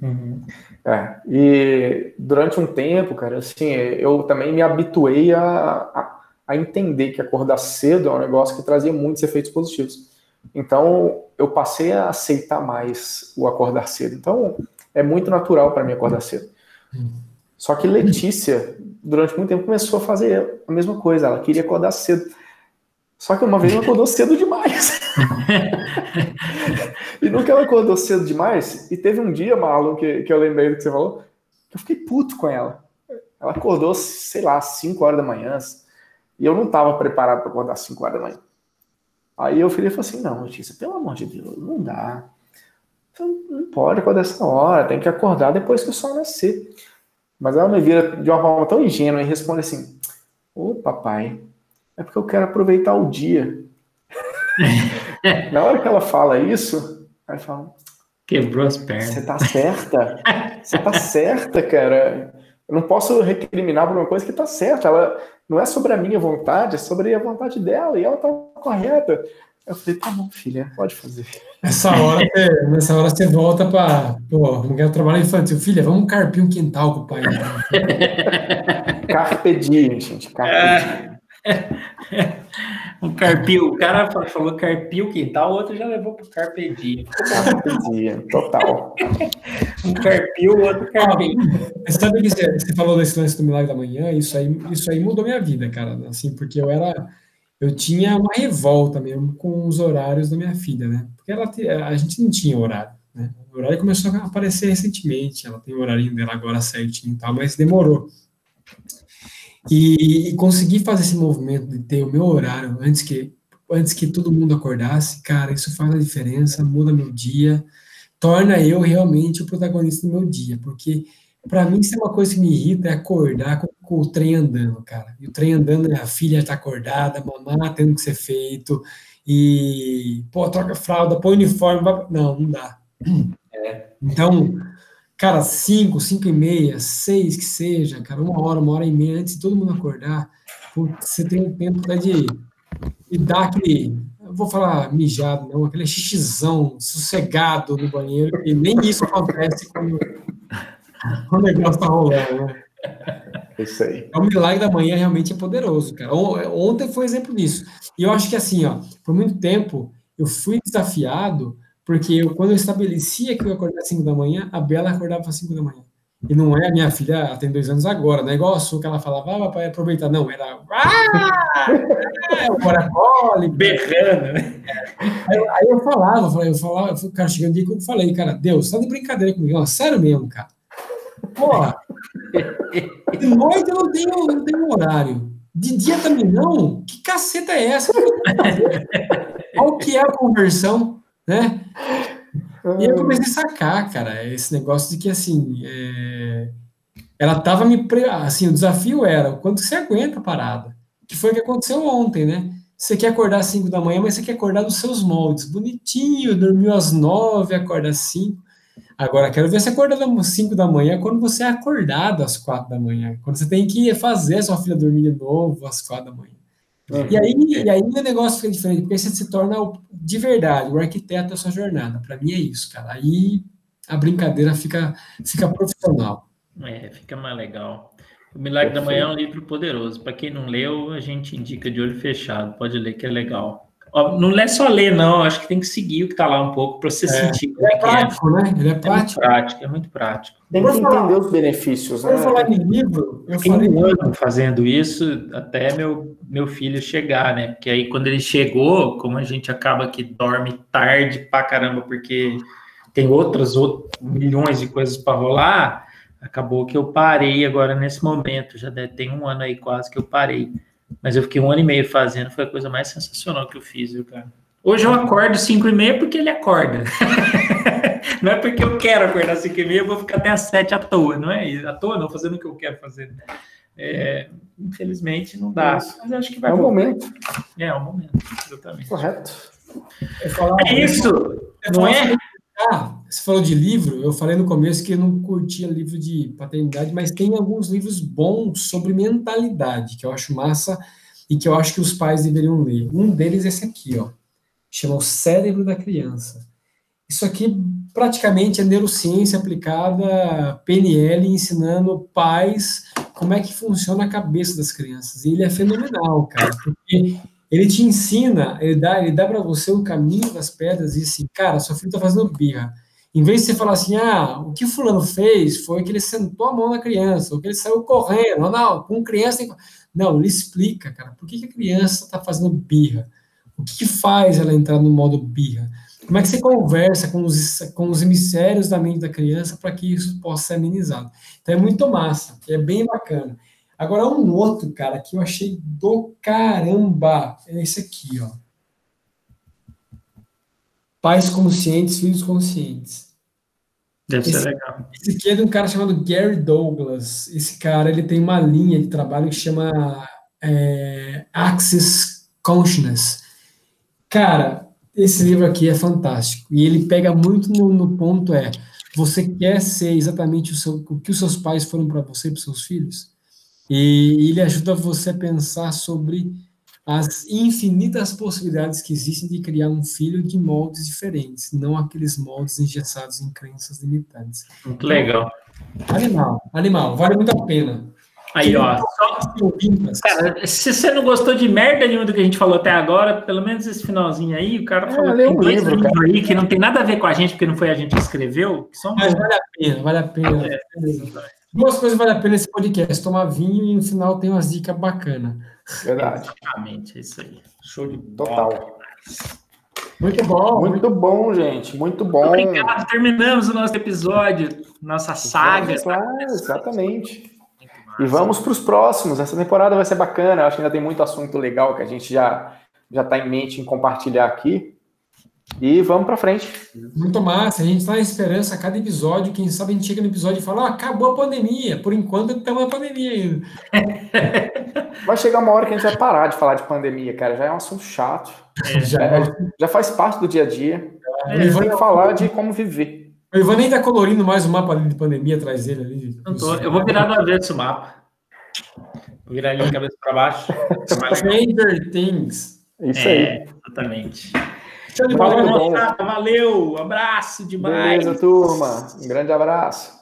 Uhum. É, e durante um tempo, cara, assim, eu também me habituei a, a, a entender que acordar cedo é um negócio que trazia muitos efeitos positivos. Então, eu passei a aceitar mais o acordar cedo. Então, é muito natural para mim acordar cedo. Só que Letícia, durante muito tempo, começou a fazer a mesma coisa. Ela queria acordar cedo. Só que uma vez ela acordou cedo demais. e nunca ela acordou cedo demais. E teve um dia, Marlon, que, que eu lembrei do que você falou, que eu fiquei puto com ela. Ela acordou, sei lá, 5 horas da manhã. E eu não estava preparado para acordar 5 horas da manhã. Aí eu falei assim, não, Letícia, pelo amor de Deus, não dá. Você não pode acordar essa hora, tem que acordar depois que o sol nascer. Mas ela me vira de uma forma tão ingênua e responde assim, ô oh, papai, é porque eu quero aproveitar o dia. Na hora que ela fala isso, aí fala, quebrou as pernas. Você tá certa, você tá certa, cara. Eu não posso recriminar por uma coisa que tá certa. Ela não é sobre a minha vontade, é sobre a vontade dela, e ela tá correta. Eu falei, tá bom, filha, pode fazer. Nessa hora, você, nessa hora você volta para. Pô, não quero trabalhar infantil. Filha, vamos carpir um quintal com o pai. Carpe diem, gente. Carpe diem. um carpio. O cara falou carpio quintal, o outro já levou pro carpe diem. Carpe diem, total. um carpio, o outro carpio. Ah, sabe que você, você falou desse lance do milagre da manhã? Isso aí, isso aí mudou minha vida, cara. Assim, porque eu era eu tinha uma revolta mesmo com os horários da minha filha, né? Porque ela, a gente não tinha horário, né? O horário começou a aparecer recentemente, ela tem o horário dela agora certinho e tal, mas demorou. E, e consegui fazer esse movimento de ter o meu horário antes que antes que todo mundo acordasse, cara, isso faz a diferença, muda meu dia, torna eu realmente o protagonista do meu dia, porque para mim, isso é uma coisa que me irrita, é acordar com, com, o trem andando, cara. E o trem andando, a filha está acordada, a mamá tendo que ser feito, e, pô, troca fralda, põe uniforme, não, não dá. É. Então, cara, cinco, cinco e meia, seis que seja, cara, uma hora, uma hora e meia antes de todo mundo acordar, você tem um tempo de, de dar aquele, vou falar mijado, não, aquele xixizão sossegado no banheiro, e nem isso acontece quando o negócio tá rolando, né? Isso aí. É o milagre da manhã realmente é poderoso, cara. Ontem foi exemplo disso. E eu acho que assim, ó, por muito tempo eu fui desafiado, porque eu, quando eu estabelecia que eu ia acordar às 5 da manhã, a Bela acordava às 5 da manhã. E não é a minha filha, ela tem dois anos agora, não é igual a sua que ela falava, ah, papai, aproveitar. Não, era. Ah! É, o Guaracole. Berrando, né? Aí, aí, eu falava, eu falava, eu, cara, chegando um dia que eu falei, cara, Deus, tá de brincadeira comigo, não, sério mesmo, cara. Porra, de noite eu não tenho, não tenho horário. De dia também não? Que caceta é essa? Qual que é a conversão, né? E eu comecei a sacar, cara, esse negócio de que, assim, é... ela tava me... Assim, o desafio era o quanto você aguenta a parada. Que foi o que aconteceu ontem, né? Você quer acordar às 5 da manhã, mas você quer acordar nos seus moldes. Bonitinho, dormiu às 9, acorda às 5. Agora, quero ver você acordar às 5 da manhã quando você é acordado às 4 da manhã. Quando você tem que fazer a sua filha dormir de novo às 4 da manhã. Uhum. E, aí, e aí o negócio fica diferente, porque você se torna de verdade o arquiteto da sua jornada. Para mim é isso, cara. Aí a brincadeira fica, fica profissional. É, fica mais legal. O Milagre da Manhã é um livro poderoso. Para quem não leu, a gente indica de olho fechado. Pode ler que é legal. Não é só ler, não. Acho que tem que seguir o que está lá um pouco para você é, sentir. Ele é, é prático, é. né? Ele é prático. É muito prático, é muito prático. Tem que entender os benefícios. Né? falar em livro, eu Fiquei um ano fazendo isso até meu, meu filho chegar, né? Porque aí quando ele chegou, como a gente acaba que dorme tarde pra caramba, porque tem outras, milhões de coisas para rolar, acabou que eu parei agora nesse momento. Já deve, tem um ano aí quase que eu parei. Mas eu fiquei um ano e meio fazendo, foi a coisa mais sensacional que eu fiz, viu, cara? Hoje eu acordo 5 e meia porque ele acorda. não é porque eu quero acordar 5 e meia, eu vou ficar até às 7 à toa, não é? À toa não, fazendo o que eu quero fazer. É, infelizmente não dá. Mas acho que vai. É o momento. É, é o momento, exatamente. Correto. É isso, não é? Ah, você falou de livro, eu falei no começo que eu não curtia livro de paternidade, mas tem alguns livros bons sobre mentalidade, que eu acho massa e que eu acho que os pais deveriam ler. Um deles é esse aqui, ó. Chama O Cérebro da Criança. Isso aqui praticamente é neurociência aplicada, PNL, ensinando pais como é que funciona a cabeça das crianças. E ele é fenomenal, cara, porque ele te ensina, ele dá, ele dá para você o caminho das pedras e assim, cara, sua filha está fazendo birra. Em vez de você falar assim, ah, o que fulano fez foi que ele sentou a mão na criança, ou que ele saiu correndo, não, não com criança... Tem... Não, ele explica, cara, por que, que a criança está fazendo birra? O que, que, faz ela entrar no modo birra? Como é que você conversa com os, com os emissários da mente da criança para que isso possa ser amenizado? Então é muito massa, é bem bacana. Agora, um outro, cara, que eu achei do caramba, é esse aqui, ó. Pais conscientes, filhos conscientes. Deve esse, ser legal. Esse aqui é de um cara chamado Gary Douglas. Esse cara, ele tem uma linha de trabalho que chama é, Access Consciousness. Cara, esse livro aqui é fantástico. E ele pega muito no, no ponto é, você quer ser exatamente o, seu, o que os seus pais foram para você e para seus filhos? E ele ajuda você a pensar sobre as infinitas possibilidades que existem de criar um filho de moldes diferentes, não aqueles moldes engessados em crenças limitantes. Muito legal. Animal, animal, vale muito a pena. Aí, ó. Só... Cara, se você não gostou de merda nenhuma do que a gente falou até agora, pelo menos esse finalzinho aí, o cara É, falou que um livro, cara. aí que não tem nada a ver com a gente, porque não foi a gente que escreveu. Que são Mas vale a pena, vale a pena. Duas coisas vale a pena nesse podcast: tomar vinho e no final tem umas dicas bacanas. Verdade. Exatamente, é isso aí. Show de bola. Total. Muito bom. Muito bom, gente. Muito bom. Obrigado, terminamos o nosso episódio, nossa saga. Vamos lá, exatamente. E vamos para os próximos. Essa temporada vai ser bacana. Eu acho que ainda tem muito assunto legal que a gente já já está em mente em compartilhar aqui. E vamos para frente. Muito massa. A gente está na esperança a cada episódio. Quem sabe a gente chega no episódio e fala: ah, acabou a pandemia. Por enquanto, estamos na pandemia ainda. Vai chegar uma hora que a gente vai parar de falar de pandemia, cara. Já é um assunto chato. Já, É, já faz parte do dia a dia. gente Ivan, tem que falar de como viver. o Ivan nem está colorindo mais o mapa de pandemia atrás dele ali. Não tô- eu vou virar do avesso o mapa. Vou virar ele de cabeça para baixo. Stranger Things. Isso aí. É, exatamente. Show de Valeu, bola. Valeu, abraço demais. Beleza, turma. Um grande abraço.